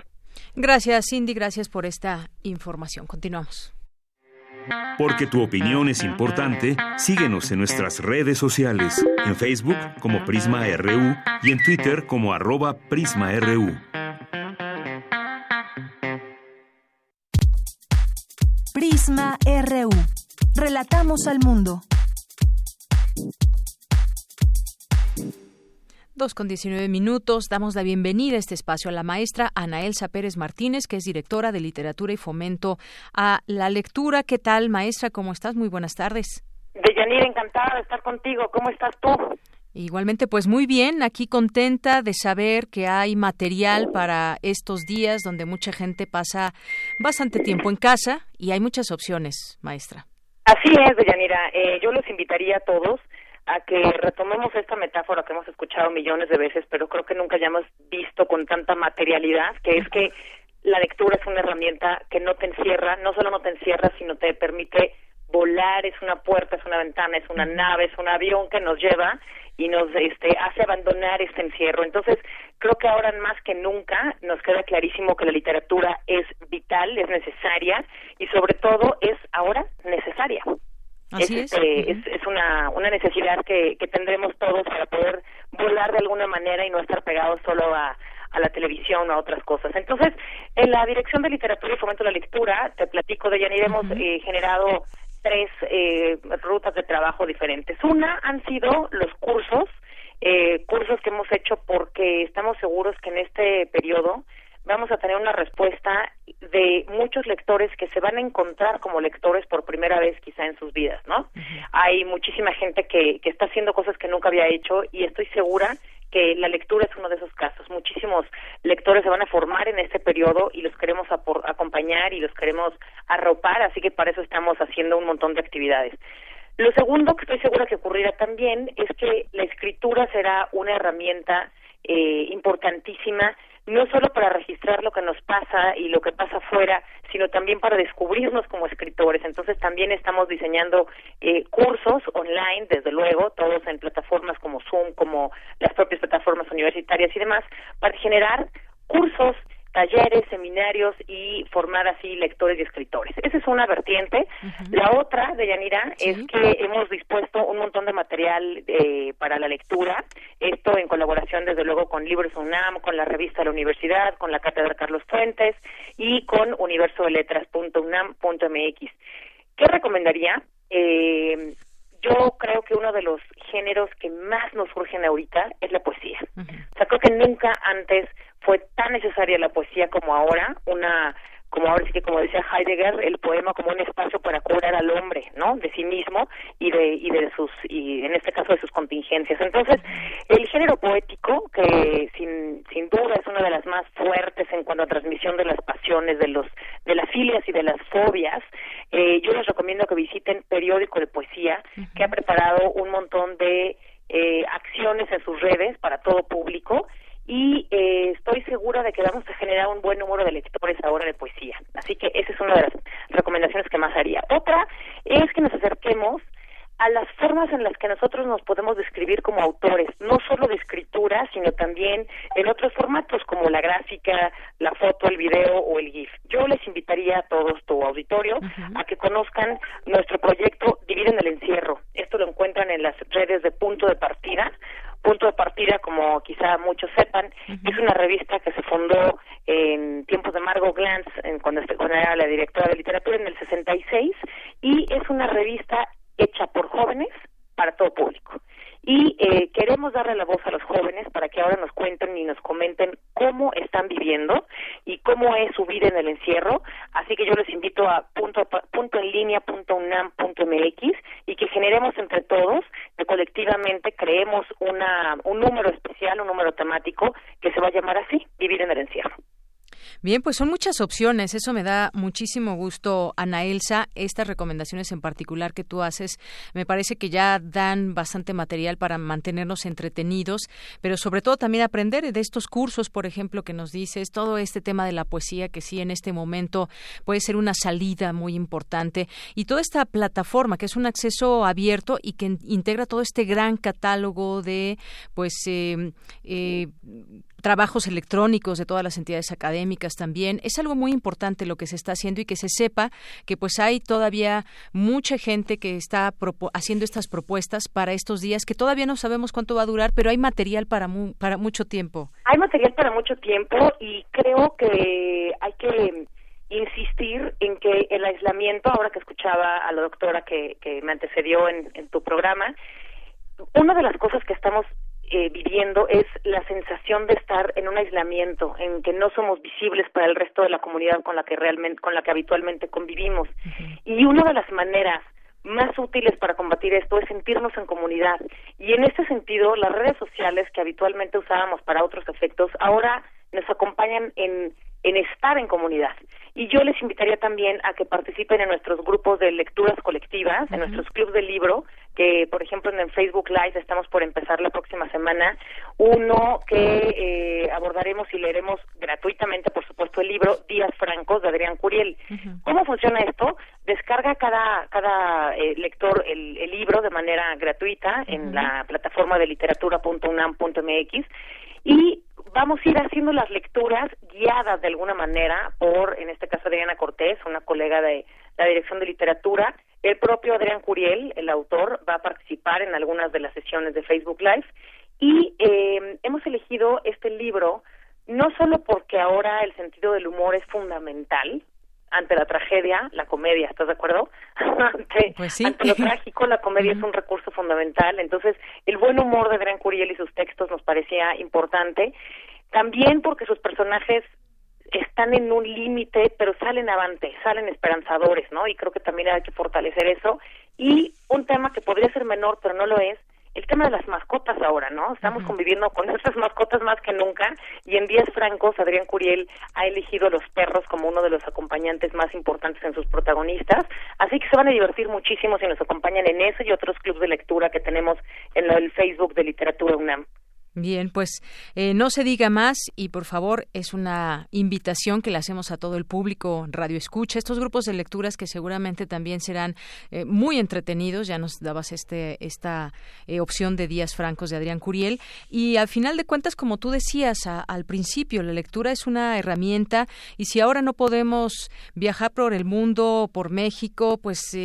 Gracias, Cindy. Gracias por esta información. Continuamos. Porque tu opinión es importante, síguenos en nuestras redes sociales, en Facebook como Prisma RU y en Twitter como arroba PrismaRU. Prisma RU. Relatamos al mundo. Dos con 19 minutos. Damos la bienvenida a este espacio a la maestra Ana Elsa Pérez Martínez, que es directora de Literatura y Fomento a la Lectura. ¿Qué tal, maestra? ¿Cómo estás? Muy buenas tardes. Deyanira, encantada de estar contigo. ¿Cómo estás tú? Igualmente, pues muy bien, aquí contenta de saber que hay material para estos días donde mucha gente pasa bastante tiempo en casa y hay muchas opciones, maestra. Así es, Deyanira. Eh, yo los invitaría a todos a que retomemos esta metáfora que hemos escuchado millones de veces, pero creo que nunca hayamos visto con tanta materialidad, que es que la lectura es una herramienta que no te encierra, no solo no te encierra, sino te permite volar, es una puerta, es una ventana, es una nave, es un avión que nos lleva y nos este, hace abandonar este encierro. Entonces, creo que ahora más que nunca nos queda clarísimo que la literatura es vital, es necesaria y sobre todo es ahora necesaria. Así es, este, es. una, una necesidad que, que tendremos todos para poder volar de alguna manera y no estar pegados solo a, a la televisión o a otras cosas. Entonces, en la Dirección de Literatura y Fomento de la Lectura, te platico de ya hemos eh, generado tres eh, rutas de trabajo diferentes. Una han sido los cursos, eh, cursos que hemos hecho porque estamos seguros que en este periodo vamos a tener una respuesta de muchos lectores que se van a encontrar como lectores por primera vez quizá en sus vidas, ¿no? Hay muchísima gente que, que está haciendo cosas que nunca había hecho y estoy segura que la lectura es uno de esos casos. Muchísimos lectores se van a formar en este periodo y los queremos acompañar y los queremos arropar, así que para eso estamos haciendo un montón de actividades. Lo segundo que estoy segura que ocurrirá también es que la escritura será una herramienta eh, importantísima no solo para registrar lo que nos pasa y lo que pasa afuera, sino también para descubrirnos como escritores. Entonces también estamos diseñando eh, cursos online, desde luego, todos en plataformas como Zoom, como las propias plataformas universitarias y demás, para generar cursos talleres, seminarios y formar así lectores y escritores. Esa es una vertiente. La otra, de Yanira, es que hemos dispuesto un montón de material eh, para la lectura, esto en colaboración desde luego con Libros UNAM, con la revista de la universidad, con la Cátedra Carlos Fuentes y con universodeletras.unam.mx. ¿Qué recomendaría? Eh, yo creo que uno de los géneros que más nos surgen ahorita es la poesía. O sea, creo que nunca antes fue tan necesaria la poesía como ahora, una como ahora sí que como decía Heidegger, el poema como un espacio para curar al hombre, ¿no? De sí mismo y de y de sus y en este caso de sus contingencias. Entonces, el género poético que sin sin duda es una de las más fuertes en cuanto a transmisión de las pasiones, de los de las filias y de las fobias, eh, yo les recomiendo que visiten Periódico de Poesía, que ha preparado un montón de eh, acciones en sus redes para todo público y eh, estoy segura de que vamos a generar un buen número de lectores ahora de poesía. Así que esa es una de las recomendaciones que más haría. Otra es que nos acerquemos a las formas en las que nosotros nos podemos describir como autores, no solo de escritura, sino también en otros formatos como la gráfica, la foto, el video o el GIF. Yo les invitaría a todos tu auditorio a que conozcan nuestro proyecto Dividen el Encierro. Esto lo encuentran en las redes de Punto de Partida Punto de Partida, como quizá muchos sepan, es una revista que se fundó en tiempos de Margot Glantz, en cuando, cuando era la directora de literatura en el 66, y es una revista hecha por jóvenes para todo público y eh, queremos darle la voz a los jóvenes para que ahora nos cuenten y nos comenten cómo están viviendo y cómo es su vida en el encierro. Así que yo les invito a punto, punto en línea punto unam punto mx y que generemos entre todos, que colectivamente creemos una, un número especial, un número temático que se va a llamar así, Vivir en el encierro. Bien, pues son muchas opciones. Eso me da muchísimo gusto, Ana Elsa. Estas recomendaciones en particular que tú haces me parece que ya dan bastante material para mantenernos entretenidos, pero sobre todo también aprender de estos cursos, por ejemplo, que nos dices, todo este tema de la poesía que sí en este momento puede ser una salida muy importante y toda esta plataforma que es un acceso abierto y que integra todo este gran catálogo de pues eh, eh, trabajos electrónicos de todas las entidades académicas también. Es algo muy importante lo que se está haciendo y que se sepa que pues hay todavía mucha gente que está haciendo estas propuestas para estos días que todavía no sabemos cuánto va a durar, pero hay material para para mucho tiempo. Hay material para mucho tiempo y creo que hay que insistir en que el aislamiento, ahora que escuchaba a la doctora que, que me antecedió en tu programa, una de las cosas que estamos eh, viviendo es la sensación de estar en un aislamiento, en que no somos visibles para el resto de la comunidad con la que realmente, con la que habitualmente convivimos. Y una de las maneras más útiles para combatir esto es sentirnos en comunidad. Y en este sentido, las redes sociales que habitualmente usábamos para otros efectos, ahora nos acompañan en, en estar en comunidad. Y yo les invitaría también a que participen en nuestros grupos de lecturas colectivas, en nuestros clubes de libro, que por ejemplo en Facebook Live estamos por empezar la próxima semana, uno que eh, abordaremos y leeremos gratuitamente, por supuesto, el libro Días Francos de Adrián Curiel. ¿Cómo funciona esto? Descarga cada, cada eh, lector el, el, libro de manera gratuita en la plataforma de literatura.unam.mx y vamos a ir haciendo las lecturas guiadas de alguna manera por, en este caso, Adriana Cortés, una colega de la Dirección de Literatura. El propio Adrián Curiel, el autor, va a participar en algunas de las sesiones de Facebook Live. Y eh, hemos elegido este libro no solo porque ahora el sentido del humor es fundamental, ante la tragedia, la comedia, ¿estás de acuerdo? *laughs* ante, pues ante, lo trágico, la comedia es un recurso fundamental. Entonces, el buen humor de Adrián Curiel y sus textos nos parecía importante. También porque sus personajes están en un límite, pero salen avante, salen esperanzadores, ¿no? Y creo que también hay que fortalecer eso. Y un tema que podría ser menor, pero no lo es, el tema de las mascotas ahora, ¿no? Estamos conviviendo con nuestras mascotas más que nunca y en días francos Adrián Curiel ha elegido a los perros como uno de los acompañantes más importantes en sus protagonistas, así que se van a divertir muchísimo si nos acompañan en eso y otros clubes de lectura que tenemos en el Facebook de Literatura UNAM. Bien, pues eh, no se diga más y por favor es una invitación que le hacemos a todo el público Radio Escucha, estos grupos de lecturas que seguramente también serán eh, muy entretenidos, ya nos dabas este, esta eh, opción de Días Francos de Adrián Curiel. Y al final de cuentas, como tú decías al principio, la lectura es una herramienta y si ahora no podemos viajar por el mundo, por México, pues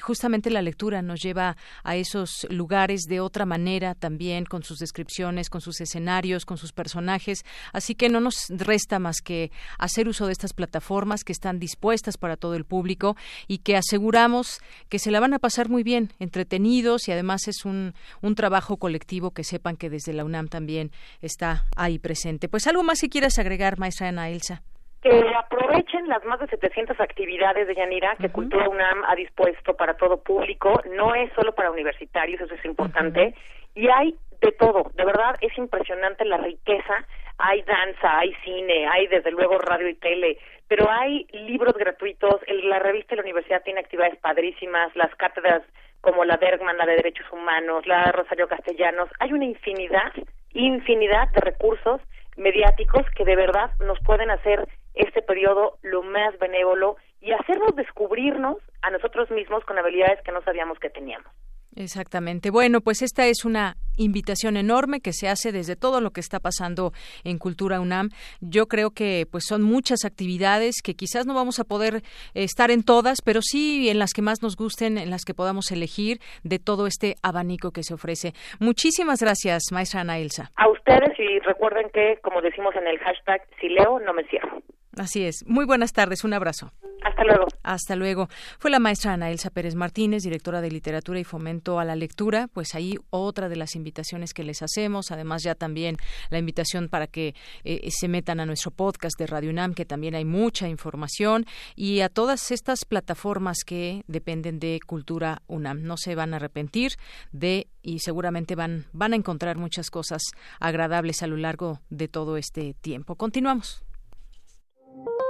justamente la lectura nos lleva a esos lugares de otra manera también con sus descripciones, con sus escenarios, con sus personajes. Así que no nos resta más que hacer uso de estas plataformas que están dispuestas para todo el público y que aseguramos que se la van a pasar muy bien, entretenidos y además es un, un trabajo colectivo que sepan que desde la UNAM también está ahí presente. Pues algo más que quieras agregar, maestra Ana Elsa que aprovechen las más de 700 actividades de Yanira que Cultura UNAM ha dispuesto para todo público, no es solo para universitarios, eso es importante, y hay de todo, de verdad es impresionante la riqueza, hay danza, hay cine, hay desde luego radio y tele, pero hay libros gratuitos, la revista de la universidad tiene actividades padrísimas, las cátedras como la Bergman, la de Derechos Humanos, la Rosario Castellanos, hay una infinidad, infinidad de recursos mediáticos que de verdad nos pueden hacer este periodo lo más benévolo y hacernos descubrirnos a nosotros mismos con habilidades que no sabíamos que teníamos. Exactamente. Bueno, pues esta es una invitación enorme que se hace desde todo lo que está pasando en Cultura UNAM. Yo creo que pues son muchas actividades que quizás no vamos a poder estar en todas, pero sí en las que más nos gusten, en las que podamos elegir de todo este abanico que se ofrece. Muchísimas gracias, maestra Ana Elsa. A ustedes y recuerden que, como decimos en el hashtag, si leo, no me cierro. Así es. Muy buenas tardes. Un abrazo. Hasta luego. Hasta luego. Fue la maestra Ana Elsa Pérez Martínez, directora de Literatura y Fomento a la Lectura. Pues ahí otra de las invitaciones que les hacemos. Además, ya también la invitación para que eh, se metan a nuestro podcast de Radio UNAM, que también hay mucha información. Y a todas estas plataformas que dependen de Cultura UNAM. No se van a arrepentir de y seguramente van, van a encontrar muchas cosas agradables a lo largo de todo este tiempo. Continuamos.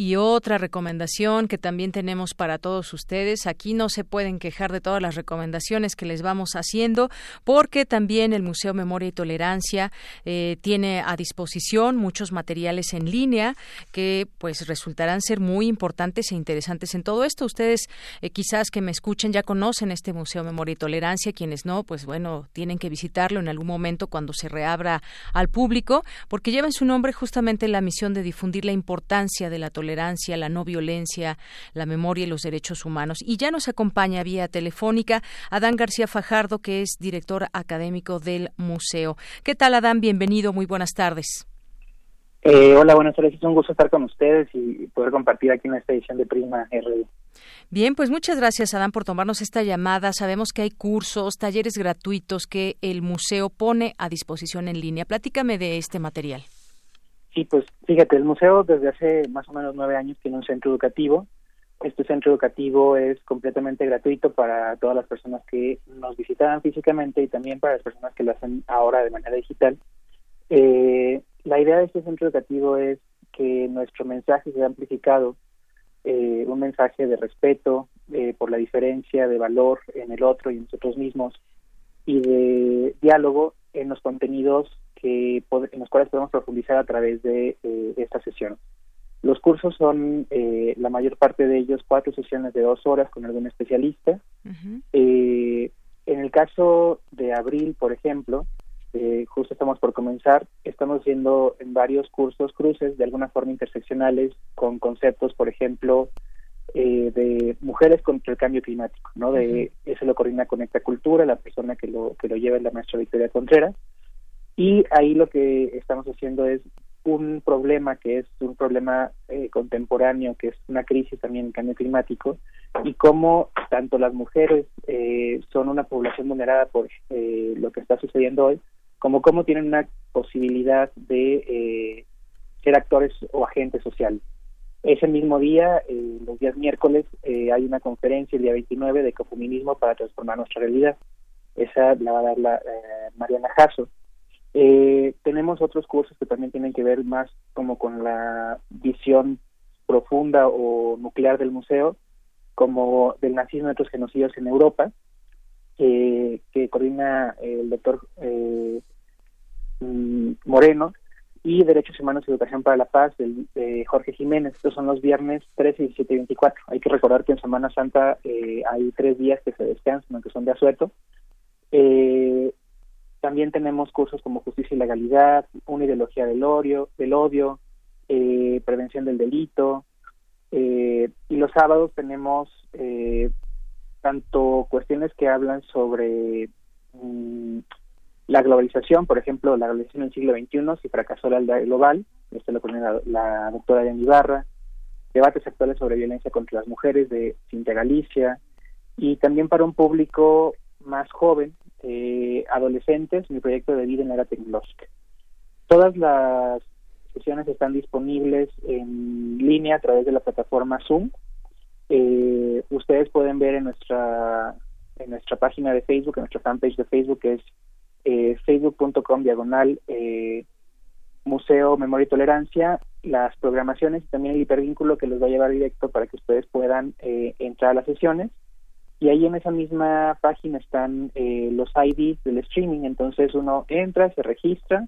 Y otra recomendación que también tenemos para todos ustedes, aquí no se pueden quejar de todas las recomendaciones que les vamos haciendo, porque también el Museo Memoria y Tolerancia eh, tiene a disposición muchos materiales en línea que pues resultarán ser muy importantes e interesantes en todo esto. Ustedes eh, quizás que me escuchen ya conocen este Museo Memoria y Tolerancia, quienes no, pues bueno, tienen que visitarlo en algún momento cuando se reabra al público, porque lleva en su nombre justamente la misión de difundir la importancia de la tolerancia tolerancia, la no violencia, la memoria y los derechos humanos. Y ya nos acompaña vía telefónica Adán García Fajardo, que es director académico del museo. ¿Qué tal, Adán? Bienvenido, muy buenas tardes. Eh, hola, buenas tardes. Es un gusto estar con ustedes y poder compartir aquí en esta edición de Prima RD. Bien, pues muchas gracias, Adán, por tomarnos esta llamada. Sabemos que hay cursos, talleres gratuitos que el museo pone a disposición en línea. Platícame de este material. Sí, pues fíjate, el museo desde hace más o menos nueve años tiene un centro educativo. Este centro educativo es completamente gratuito para todas las personas que nos visitan físicamente y también para las personas que lo hacen ahora de manera digital. Eh, la idea de este centro educativo es que nuestro mensaje sea amplificado, eh, un mensaje de respeto eh, por la diferencia de valor en el otro y en nosotros mismos y de diálogo en los contenidos que en los cuales podemos profundizar a través de eh, esta sesión. Los cursos son, eh, la mayor parte de ellos, cuatro sesiones de dos horas con algún especialista. Eh, en el caso de abril, por ejemplo, justo estamos por comenzar, estamos haciendo en varios cursos cruces de alguna forma interseccionales con conceptos, por ejemplo, de mujeres contra el cambio climático, ¿no? De eso lo coordina Conecta Cultura, la persona que lo que lo lleva es la maestra Victoria Contreras. Y ahí lo que estamos haciendo es un problema que es un problema eh, contemporáneo, que es una crisis también en cambio climático, y cómo tanto las mujeres eh, son una población vulnerada por eh, lo que está sucediendo hoy, como cómo tienen una posibilidad de ser actores o agentes sociales. Ese mismo día, los días miércoles, hay una conferencia el día 29 de ecofeminismo para transformar nuestra realidad. Esa la va a dar la, Mariana Jasso eh, tenemos otros cursos que también tienen que ver más como con la visión profunda o nuclear del museo, como del nazismo y otros genocidios en Europa, que coordina el doctor eh, mm, Moreno, y Derechos Humanos y Educación para la Paz de, Jorge Jiménez. Estos son los viernes 13, 17 y 24. Hay que recordar que en Semana Santa eh, hay tres días que se descansan, que son de asueto. Eh, también tenemos cursos como justicia y legalidad, una ideología del odio, del odio eh, prevención del delito. Eh, y los sábados tenemos eh, tanto cuestiones que hablan sobre mm, la globalización, por ejemplo, la globalización en el siglo XXI, si fracasó la aldea global, esto lo pone la, doctora de Ibarra, debates actuales sobre violencia contra las mujeres de Cintia Galicia, y también para un público más joven, eh, adolescentes, mi proyecto de vida en era tecnológica. Todas las sesiones están disponibles en línea a través de la plataforma Zoom. Eh, ustedes pueden ver en nuestra en nuestra página de Facebook, en nuestra fanpage de Facebook, que es eh, facebook.com diagonal eh, Museo Memoria y Tolerancia, las programaciones y también el hipervínculo que los va a llevar directo para que ustedes puedan entrar a las sesiones y ahí en esa misma página están eh, los IDs del streaming, entonces uno entra, se registra,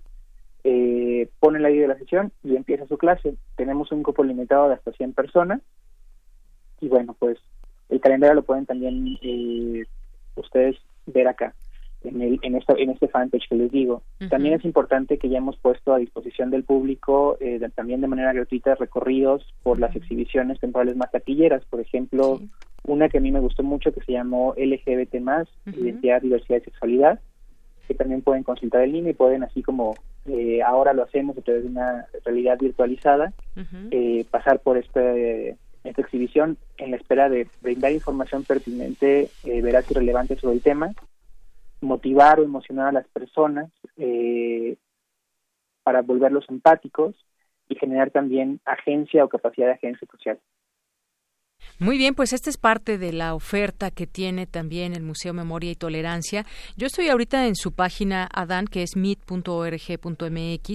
eh, pone el ID de la sesión y empieza su clase. Tenemos un cupo limitado de hasta 100 personas. Y bueno, pues el calendario lo pueden también eh, ustedes ver acá en, el, en, esta, en este fanpage que les digo. También es importante que ya hemos puesto a disposición del público eh, también de manera gratuita recorridos por las exhibiciones temporales más taquilleras. Por ejemplo, una que a mí me gustó mucho que se llamó LGBT+, Identidad, Diversidad y Sexualidad, que también pueden consultar en línea y pueden así como eh, ahora lo hacemos a través de una realidad virtualizada, eh, pasar por este esta exhibición en la espera de brindar información pertinente, eh, veraz y relevante sobre el tema motivar o emocionar a las personas eh, para volverlos empáticos y generar también agencia o capacidad de agencia social. Muy bien, pues esta es parte de la oferta que tiene también el Museo Memoria y Tolerancia. Yo estoy ahorita en su página Adán, que es mit.org.mx,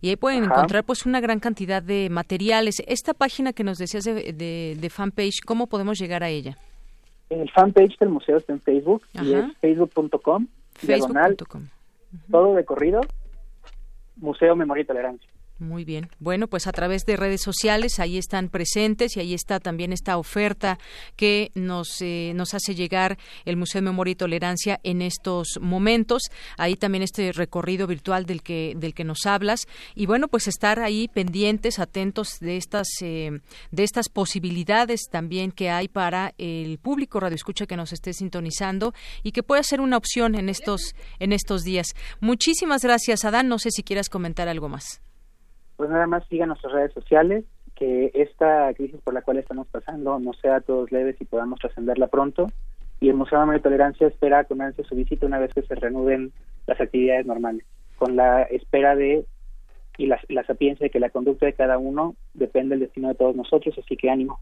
y ahí pueden encontrar pues una gran cantidad de materiales. Esta página que nos decías de, de fanpage, ¿cómo podemos llegar a ella? El fanpage del museo está en Facebook y es facebook.com, diagonal, todo de corrido, Museo Memoria y Tolerancia. Muy bien. Bueno, pues a través de redes sociales ahí están presentes y ahí está también esta oferta que nos, eh, nos hace llegar el Museo de Memoria y Tolerancia en estos momentos. Ahí también este recorrido virtual del que, del que nos hablas. Y bueno, pues estar ahí pendientes, atentos de estas, eh, de estas posibilidades también que hay para el público radioescucha que nos esté sintonizando y que pueda ser una opción en estos, en estos días. Muchísimas gracias, Adán. No sé si quieras comentar algo más pues nada más sigan nuestras redes sociales, que esta crisis por la cual estamos pasando no sea a todos leves y podamos trascenderla pronto. Y el Museo de Tolerancia espera con ansia su visita una vez que se reanuden las actividades normales, con la espera de y la, la sapiencia de que la conducta de cada uno depende del destino de todos nosotros, así que ánimo.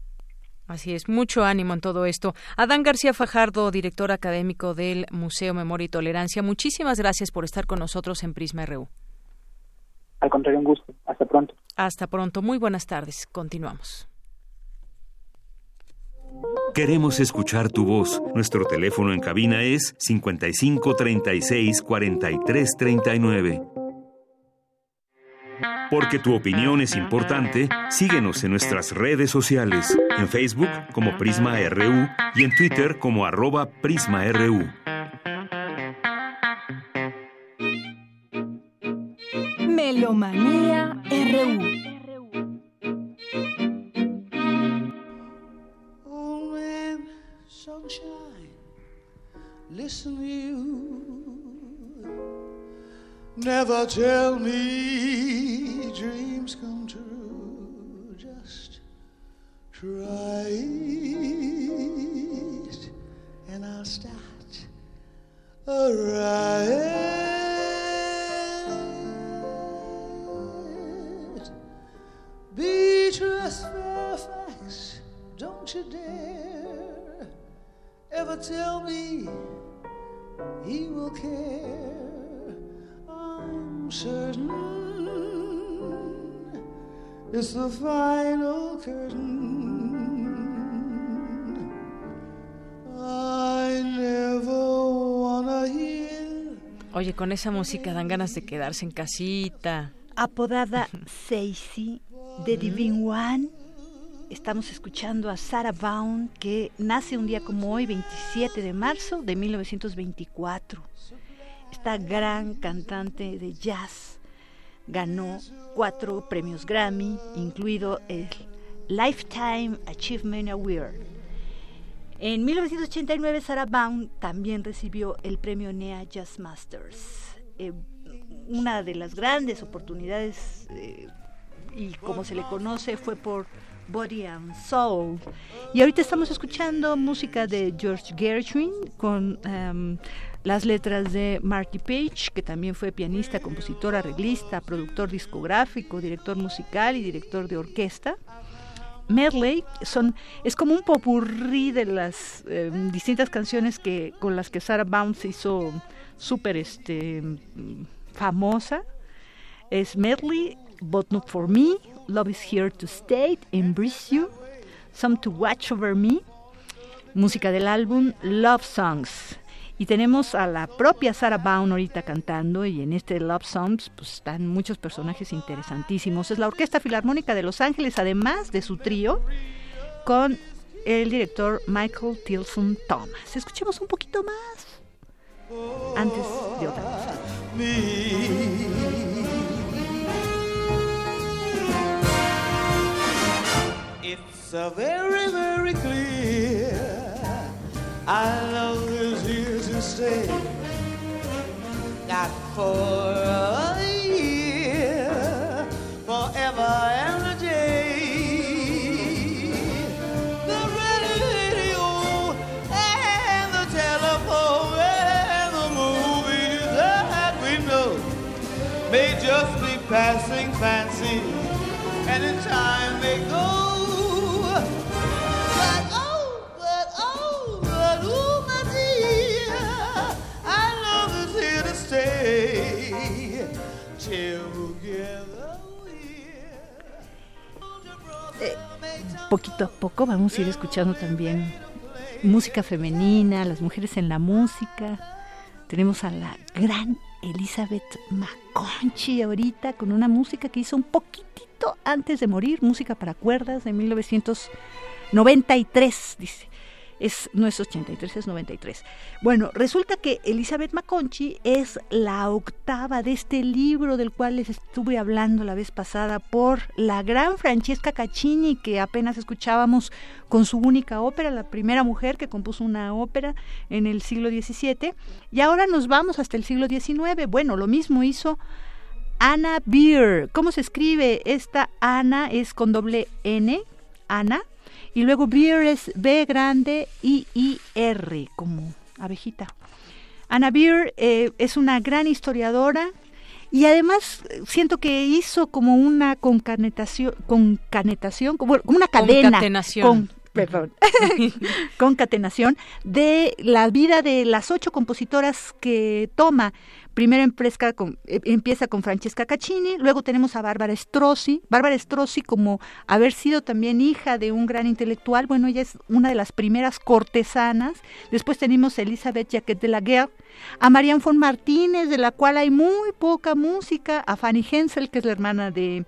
Así es, mucho ánimo en todo esto. Adán García Fajardo, director académico del Museo Memoria y Tolerancia, muchísimas gracias por estar con nosotros en Prisma RU. Al contrario, un gusto. Hasta pronto. Hasta pronto. Muy buenas tardes. Continuamos. Queremos escuchar tu voz. Nuestro teléfono en cabina es 55 36 43 39. Porque tu opinión es importante, síguenos en nuestras redes sociales, en Facebook como Prisma RU y en Twitter como arroba PrismaRU. Tell me con esa música dan ganas de quedarse en casita. Apodada *laughs* Seisi de Divine One. Estamos escuchando a Sarah Vaughan, que nace un día como hoy, 27 de marzo de 1924. Esta gran cantante de jazz ganó cuatro premios Grammy, incluido el Lifetime Achievement Award. En 1989, Sarah Vaughan también recibió el premio NEA Jazz Masters. Eh, una de las grandes oportunidades eh, y como se le conoce fue por Body and Soul. Y ahorita estamos escuchando música de George Gershwin con um, las letras de Marty Page, que también fue pianista, compositor, arreglista, productor discográfico, director musical y director de orquesta. Medley son es como un popurrí de las eh, distintas canciones que con las que Sarah Bounce se hizo súper este famosa. Es Medley But Not For Me, Love Is Here To Stay, Embrace You, Some To Watch Over Me. música del álbum Love Songs. Y tenemos a la propia Sarah Vaughan ahorita cantando y en este Love Songs pues, están muchos personajes interesantísimos. Es la Orquesta Filarmónica de Los Ángeles, además de su trío, con el director Michael Tilson Thomas. Escuchemos un poquito más antes de otra cosa. It's a very, very stay. Not for a year, forever and a day. The radio and the telephone and the movies that we know may just be passing fancy, and in time they go. Eh, poquito a poco vamos a ir escuchando también música femenina, las mujeres en la música. Tenemos a la gran Elizabeth McConchie ahorita con una música que hizo un poquitito antes de morir, música para cuerdas de 1993, dice. Es, no es 83, es 93. Bueno, resulta que Elizabeth McConchie es la octava de este libro del cual les estuve hablando la vez pasada por la gran Francesca Caccini, que apenas escuchábamos con su única ópera, la primera mujer que compuso una ópera en el siglo XVII. Y ahora nos vamos hasta el siglo XIX. Bueno, lo mismo hizo Anna Beer. ¿Cómo se escribe? Esta Ana es con doble N, Ana, y luego Beer es B grande I I R, como abejita. Ana Beer eh, es una gran historiadora y además eh, siento que hizo como una concanetación, concanetación como, una cadena. Concatenación. Con, *laughs* perdón, *laughs* concatenación de la vida de las ocho compositoras que toma. Primero empieza con, eh, empieza con Francesca Caccini, luego tenemos a Bárbara Strozzi. Bárbara Strozzi, como haber sido también hija de un gran intelectual, bueno, ella es una de las primeras cortesanas. Después tenemos a Elizabeth Jacquet de la Guerre, a Marianne von Martínez, de la cual hay muy poca música, a Fanny Hensel, que es la hermana de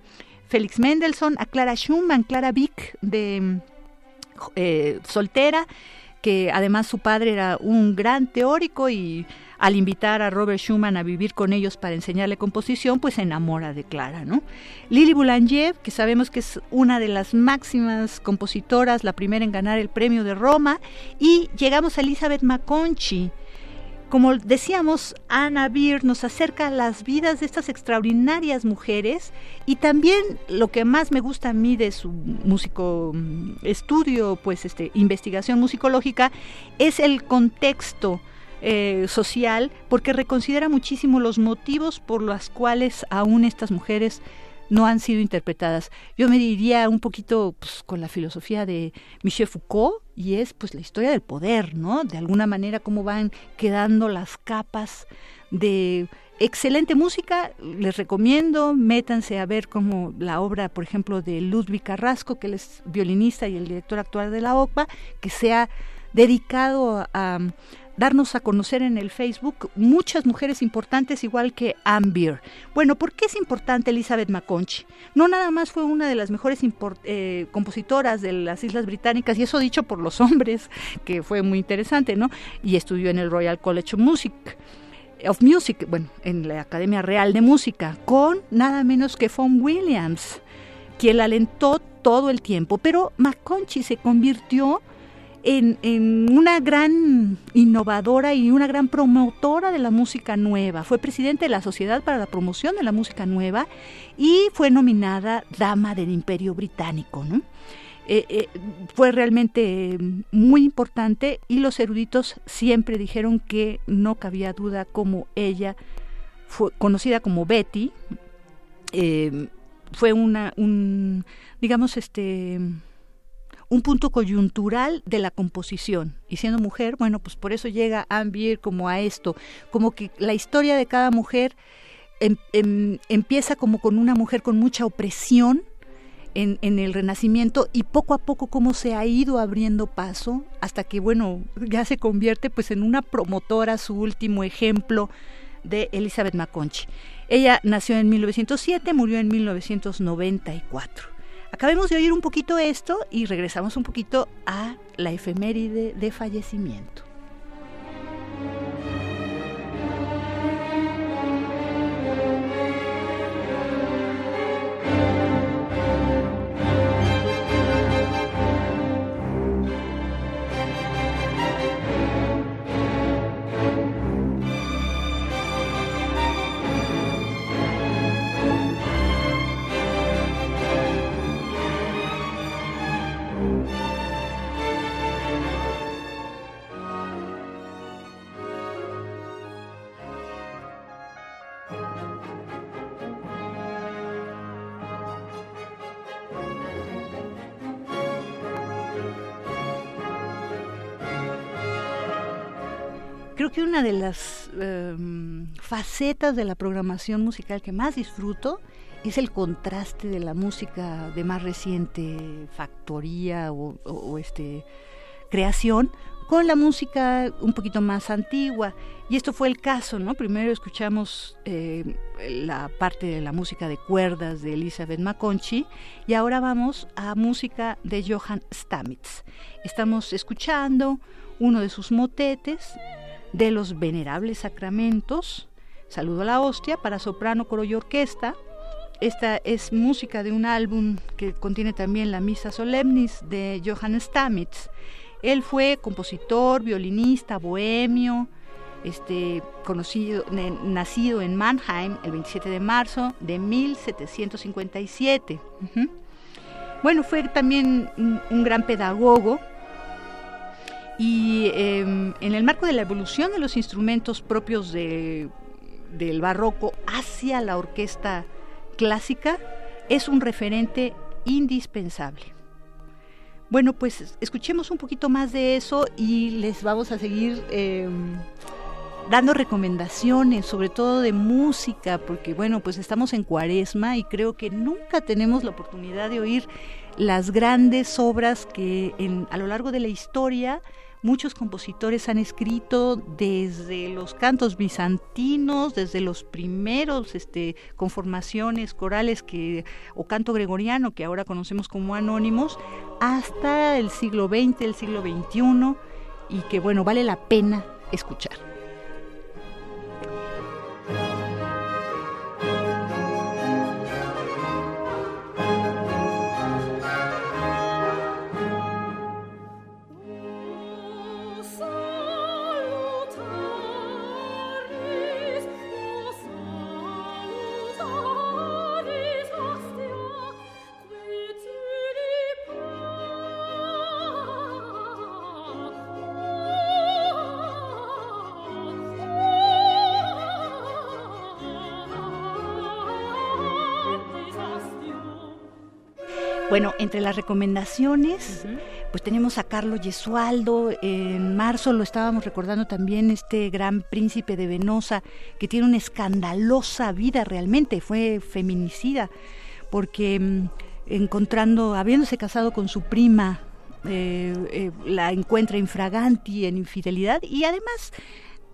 Félix Mendelssohn, a Clara Schumann, Clara Vick, de eh, soltera, que además su padre era un gran teórico y al invitar a Robert Schumann a vivir con ellos para enseñarle composición, pues se enamora de Clara, ¿no? Lili Boulanger, que sabemos que es una de las máximas compositoras, la primera en ganar el premio de Roma, y llegamos a Elizabeth McConchie. Como decíamos, Anna Beer nos acerca a las vidas de estas extraordinarias mujeres y también lo que más me gusta a mí de su músico estudio, pues este investigación musicológica, es el contexto eh, social, porque reconsidera muchísimo los motivos por los cuales aún estas mujeres no han sido interpretadas. Yo me diría un poquito pues, con la filosofía de Michel Foucault y es pues la historia del poder, ¿no? De alguna manera cómo van quedando las capas de excelente música, les recomiendo, métanse a ver como la obra, por ejemplo, de Ludwig Carrasco, que él es violinista y el director actual de la OCPA, que se ha dedicado a darnos a conocer en el Facebook muchas mujeres importantes igual que Amber. Bueno, ¿por qué es importante Elizabeth McConchie? No nada más fue una de las mejores eh, compositoras de las Islas Británicas, y eso dicho por los hombres, que fue muy interesante, ¿no? Y estudió en el Royal College of Music. Of Music, bueno, en la Academia Real de Música, con nada menos que Fawn Williams, quien la alentó todo el tiempo. Pero McConchie se convirtió en, una gran innovadora y una gran promotora de la música nueva. Fue presidente de la Sociedad para la Promoción de la Música Nueva y fue nominada Dama del Imperio Británico. ¿no? Eh, eh, fue realmente muy importante y los eruditos siempre dijeron que no cabía duda como ella, fue conocida como Betty, eh, fue una, un, digamos, este un punto coyuntural de la composición. Y siendo mujer, bueno, pues por eso llega Ambier como a esto, como que la historia de cada mujer em, em, empieza como con una mujer con mucha opresión en, el Renacimiento y poco a poco cómo se ha ido abriendo paso hasta que, bueno, ya se convierte pues en una promotora, su último ejemplo de Elizabeth McConaughey. Ella nació en 1907, murió en 1994. Acabemos de oír un poquito esto y regresamos un poquito a la efeméride de fallecimiento. Una de las em, facetas de la programación musical que más disfruto es el contraste de la música de más reciente factoría o, este creación con la música un poquito más antigua. Y esto fue el caso, ¿no? Primero escuchamos eh, la parte de la música de cuerdas de Elizabeth McConaughey y ahora vamos a música de Johann Stamitz. Estamos escuchando uno de sus motetes, de los venerables sacramentos, Saludo a la hostia para soprano, coro y orquesta. Esta es música de un álbum que contiene también la Misa Solemnis de Johann Stamitz. Él fue compositor, violinista, bohemio, este, conocido, nacido en Mannheim el 27 de marzo de 1757. Bueno, fue también un gran pedagogo, y em, en el marco de la evolución de los instrumentos propios del barroco hacia la orquesta clásica, es un referente indispensable. Bueno, pues escuchemos un poquito más de eso y les vamos a seguir em, dando recomendaciones, sobre todo de música, porque bueno, pues estamos en cuaresma y creo que nunca tenemos la oportunidad de oír las grandes obras que a lo largo de la historia Muchos compositores han escrito desde los cantos bizantinos, desde los primeros este, conformaciones corales que, o canto gregoriano, que ahora conocemos como anónimos, hasta el siglo XX, el siglo XXI, y que bueno, vale la pena escuchar. Bueno, entre las recomendaciones, pues tenemos a Carlos Yesualdo. En marzo lo estábamos recordando también, este gran príncipe de Venosa, que tiene una escandalosa vida realmente, fue feminicida, porque mm, encontrando, habiéndose casado con su prima, eh, eh, la encuentra infraganti en infidelidad y además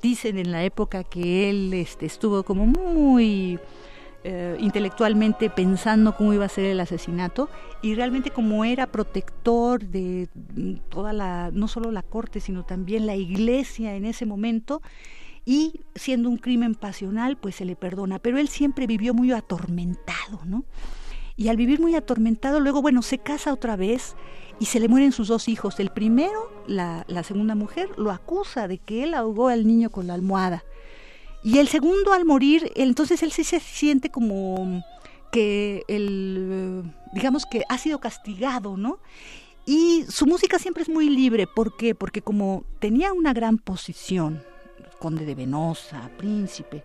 dicen en la época que él este, estuvo como muy eh, intelectualmente pensando cómo iba a ser el asesinato y realmente como era protector de toda la, no solo la corte, sino también la iglesia en ese momento, y siendo un crimen pasional, pues se le perdona, pero él siempre vivió muy atormentado, ¿no? Y al vivir muy atormentado, luego, bueno, se casa otra vez y se le mueren sus dos hijos. El primero, la, la segunda mujer, lo acusa de que él ahogó al niño con la almohada. Y el segundo al morir, entonces él sí se siente como que el, digamos que ha sido castigado, ¿no? Y su música siempre es muy libre, ¿por qué? Porque como tenía una gran posición, conde de Venosa, príncipe,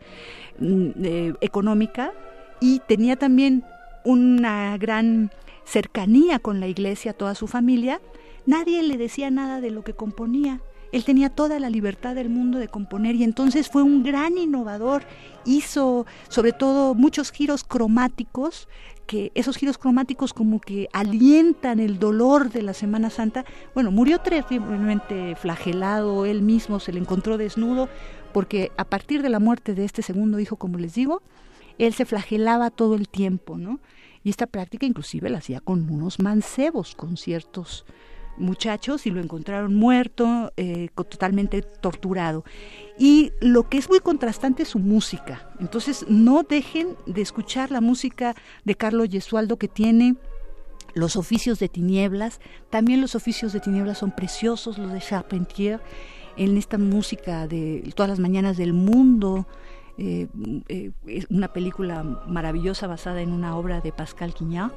mm, económica, y tenía también una gran cercanía con la iglesia, toda su familia, nadie le decía nada de lo que componía él tenía toda la libertad del mundo de componer y entonces fue un gran innovador, hizo sobre todo muchos giros cromáticos que esos giros cromáticos como que alientan el dolor de la Semana Santa. Bueno, murió terriblemente flagelado, él mismo se le encontró desnudo, porque a partir de la muerte de este segundo hijo, como les digo, él se flagelaba todo el tiempo, ¿no? Y esta práctica inclusive la hacía con unos mancebos, con ciertos muchachos y lo encontraron muerto, eh, totalmente torturado. Y lo que es muy contrastante es su música. Entonces no dejen de escuchar la música de Carlos Yesualdo que tiene los oficios de tinieblas. También los oficios de tinieblas son preciosos, los de Charpentier, en esta música de todas las mañanas del mundo. Eh, eh, una película maravillosa basada en una obra de Pascal Quignard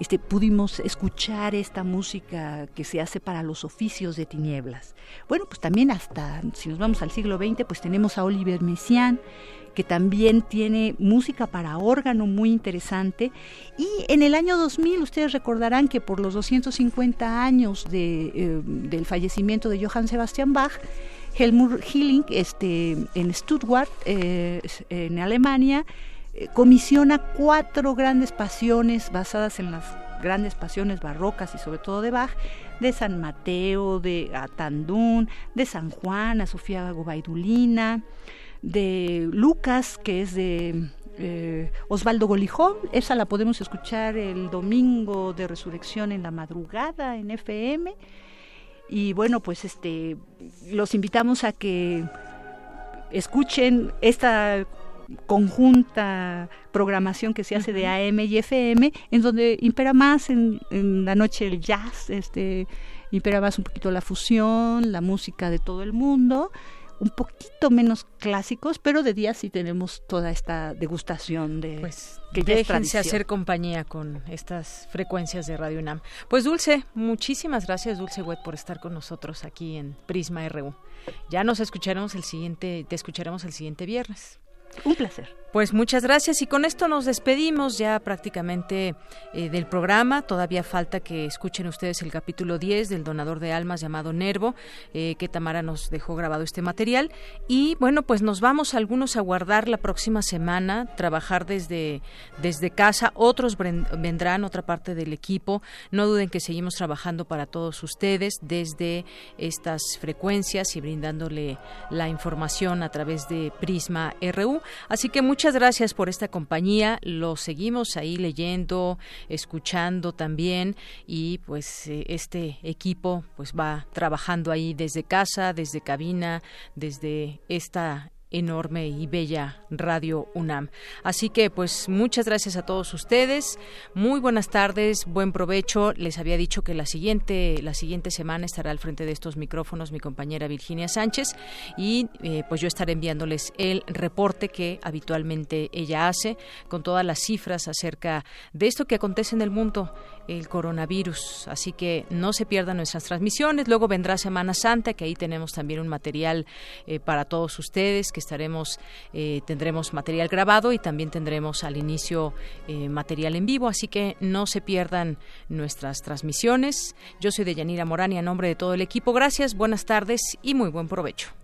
este, pudimos escuchar esta música que se hace para los oficios de tinieblas. Bueno, pues también hasta, si nos vamos al siglo XX, pues tenemos a Oliver Messiaen, que también tiene música para órgano muy interesante. Y en el año 2000, ustedes recordarán que por los 250 años eh, del fallecimiento de Johann Sebastian Bach, Helmut Hilling, este, en Stuttgart, eh, en Alemania, eh, comisiona cuatro grandes pasiones basadas en las grandes pasiones barrocas y sobre todo de Bach, de San Mateo, de Atandún, de San Juan, a Sofía Gobaidulina, de Lucas, que es de eh, Osvaldo Golijón, esa la podemos escuchar el domingo de resurrección en la madrugada en FM. Y bueno, pues este los invitamos a que escuchen esta conjunta programación que se hace de AM y FM, en donde impera más en, la noche el jazz, este, impera más un poquito la fusión, la música de todo el mundo, un poquito menos clásicos, pero de día sí tenemos toda esta degustación de pues que déjense hacer compañía con estas frecuencias de Radio UNAM. Pues Dulce, muchísimas gracias Dulce Wet por estar con nosotros aquí en Prisma RU. Ya nos escucharemos el siguiente, te escucharemos el siguiente viernes. Un placer. Pues muchas gracias y con esto nos despedimos ya prácticamente eh, del programa. Todavía falta que escuchen ustedes el capítulo 10 del donador de almas llamado Nervo, eh, que Tamara nos dejó grabado este material. Y bueno, pues nos vamos algunos a guardar la próxima semana, trabajar desde, desde casa. Otros vendrán, otra parte del equipo. No duden que seguimos trabajando para todos ustedes desde estas frecuencias y brindándole la información a través de Prisma RU. Así que muchas Muchas gracias por esta compañía. Lo seguimos ahí leyendo, escuchando también y pues eh, este equipo pues va trabajando ahí desde casa, desde cabina, desde esta enorme y bella Radio UNAM. Así que pues muchas gracias a todos ustedes. Muy buenas tardes, buen provecho. Les había dicho que la siguiente la siguiente semana estará al frente de estos micrófonos mi compañera Virginia Sánchez y eh, pues yo estaré enviándoles el reporte que habitualmente ella hace con todas las cifras acerca de esto que acontece en el mundo el coronavirus. Así que no se pierdan nuestras transmisiones. Luego vendrá Semana Santa, que ahí tenemos también un material eh, para todos ustedes, que estaremos, eh, tendremos material grabado y también tendremos al inicio eh, material en vivo. Así que no se pierdan nuestras transmisiones. Yo soy de Yanira Morán y a nombre de todo el equipo, gracias, buenas tardes y muy buen provecho.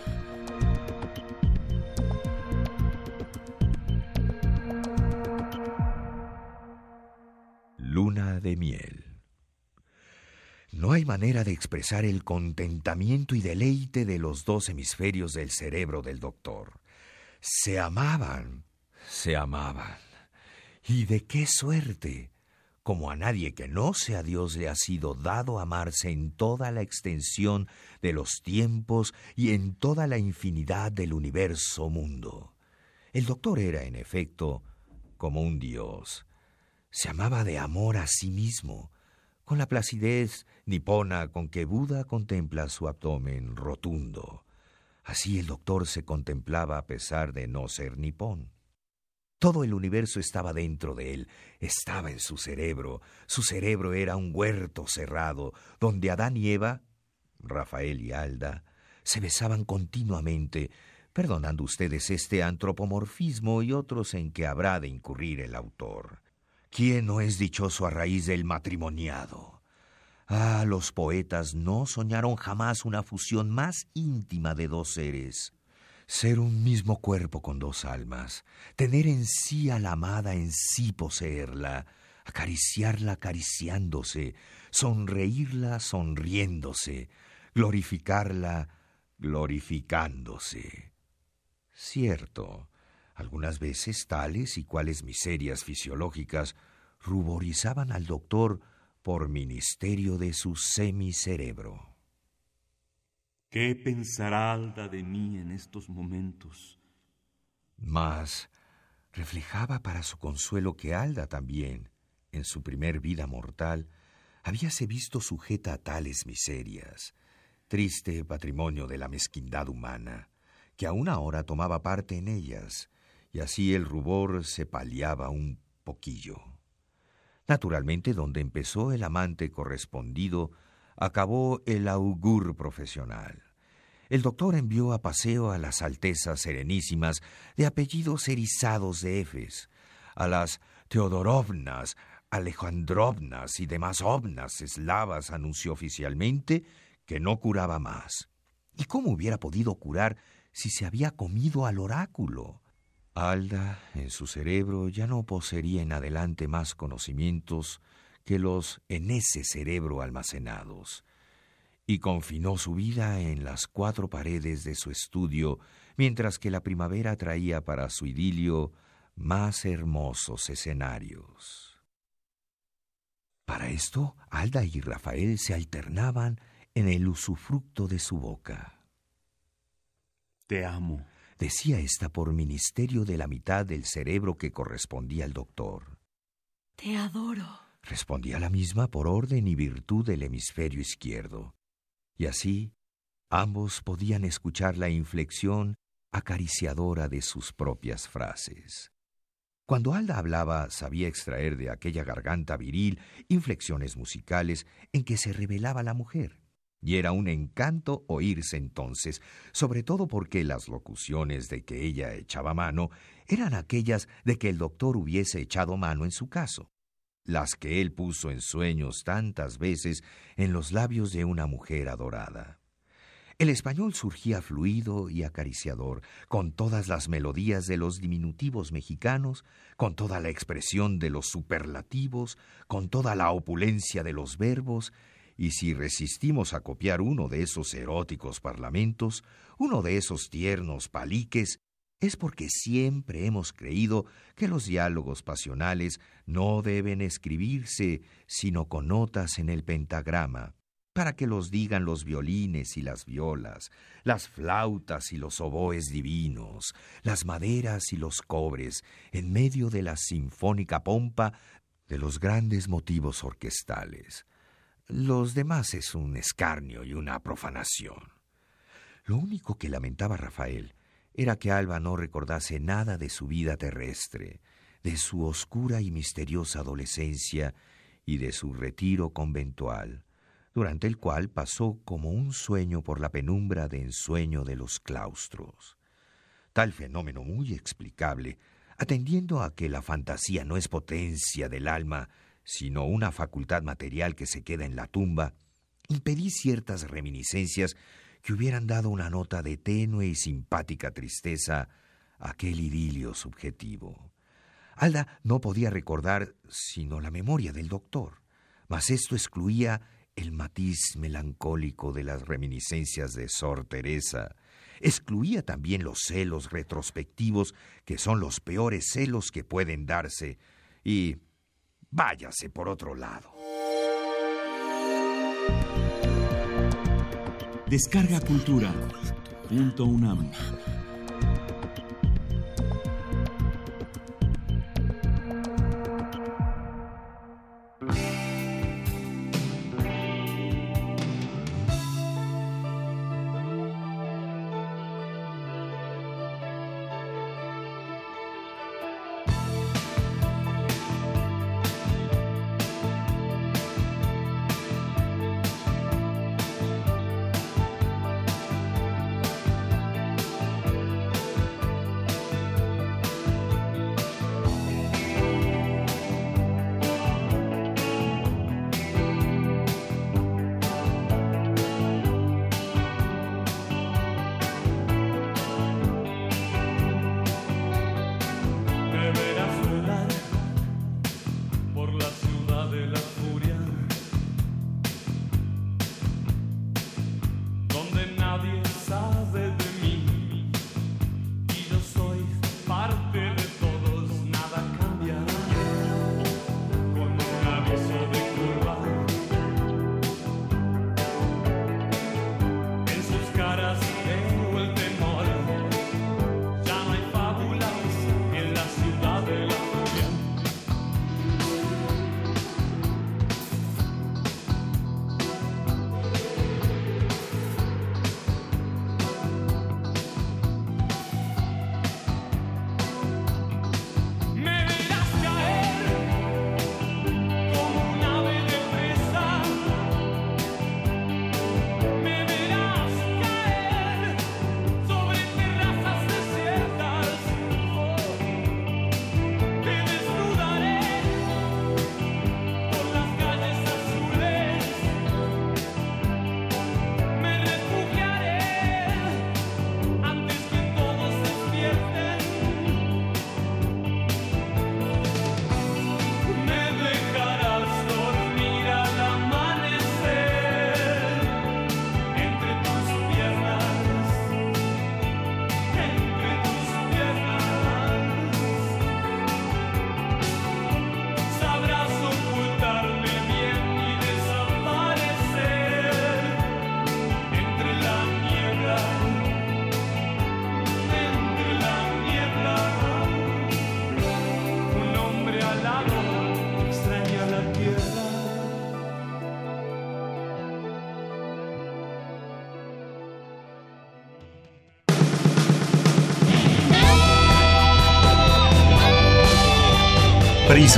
De miel. No hay manera de expresar el contentamiento y deleite de los dos hemisferios del cerebro del doctor. Se amaban, se amaban. ¿Y de qué suerte? Como a nadie que no sea Dios le ha sido dado amarse en toda la extensión de los tiempos y en toda la infinidad del universo mundo. El doctor era, en efecto, como un Dios. Se amaba de amor a sí mismo, con la placidez nipona con que Buda contempla su abdomen rotundo. Así el doctor se contemplaba a pesar de no ser nipón. Todo el universo estaba dentro de él, estaba en su cerebro. Su cerebro era un huerto cerrado, donde Adán y Eva, Rafael y Alda, se besaban continuamente, perdonando ustedes este antropomorfismo y otros en que habrá de incurrir el autor. ¿Quién no es dichoso a raíz del matrimoniado? Ah, los poetas no soñaron jamás una fusión más íntima de dos seres. Ser un mismo cuerpo con dos almas, tener en sí a la amada, en sí poseerla, acariciarla acariciándose, sonreírla sonriéndose, glorificarla glorificándose. Cierto, algunas veces tales y cuales miserias fisiológicas ruborizaban al doctor por ministerio de su semicerebro. ¿Qué pensará Alda de mí en estos momentos? Mas reflejaba para su consuelo que Alda también, en su primer vida mortal, habíase visto sujeta a tales miserias, triste patrimonio de la mezquindad humana, que aún ahora tomaba parte en ellas, y así el rubor se paliaba un poquillo. Naturalmente, donde empezó el amante correspondido, acabó el augur profesional. El doctor envió a paseo a las altezas serenísimas de apellidos erizados de Efes, a las Teodorovnas, Alejandrovnas y demás ovnas eslavas anunció oficialmente que no curaba más. ¿Y cómo hubiera podido curar si se había comido al oráculo? Alda, en su cerebro, ya no poseería en adelante más conocimientos que los en ese cerebro almacenados, y confinó su vida en las cuatro paredes de su estudio, mientras que la primavera traía para su idilio más hermosos escenarios. Para esto, Alda y Rafael se alternaban en el usufructo de su boca. Te amo, decía ésta por ministerio de la mitad del cerebro que correspondía al doctor. Te adoro, respondía la misma por orden y virtud del hemisferio izquierdo. Y así, ambos podían escuchar la inflexión acariciadora de sus propias frases. Cuando Alda hablaba, sabía extraer de aquella garganta viril inflexiones musicales en que se revelaba la mujer. Y era un encanto oírse entonces, sobre todo porque las locuciones de que ella echaba mano eran aquellas de que el doctor hubiese echado mano en su caso, las que él puso en sueños tantas veces en los labios de una mujer adorada. El español surgía fluido y acariciador, con todas las melodías de los diminutivos mexicanos, con toda la expresión de los superlativos, con toda la opulencia de los verbos, y si resistimos a copiar uno de esos eróticos parlamentos, uno de esos tiernos paliques, es porque siempre hemos creído que los diálogos pasionales no deben escribirse sino con notas en el pentagrama, para que los digan los violines y las violas, las flautas y los oboes divinos, las maderas y los cobres, en medio de la sinfónica pompa de los grandes motivos orquestales. Los demás es un escarnio y una profanación. Lo único que lamentaba Rafael era que Alba no recordase nada de su vida terrestre, de su oscura y misteriosa adolescencia y de su retiro conventual, durante el cual pasó como un sueño por la penumbra de ensueño de los claustros. Tal fenómeno muy explicable, atendiendo a que la fantasía no es potencia del alma, sino una facultad material que se queda en la tumba, impedí ciertas reminiscencias que hubieran dado una nota de tenue y simpática tristeza a aquel idilio subjetivo. Alda no podía recordar sino la memoria del doctor, mas esto excluía el matiz melancólico de las reminiscencias de Sor Teresa, excluía también los celos retrospectivos, que son los peores celos que pueden darse, y váyase por otro lado. Descarga Cultura. Punto UNAM.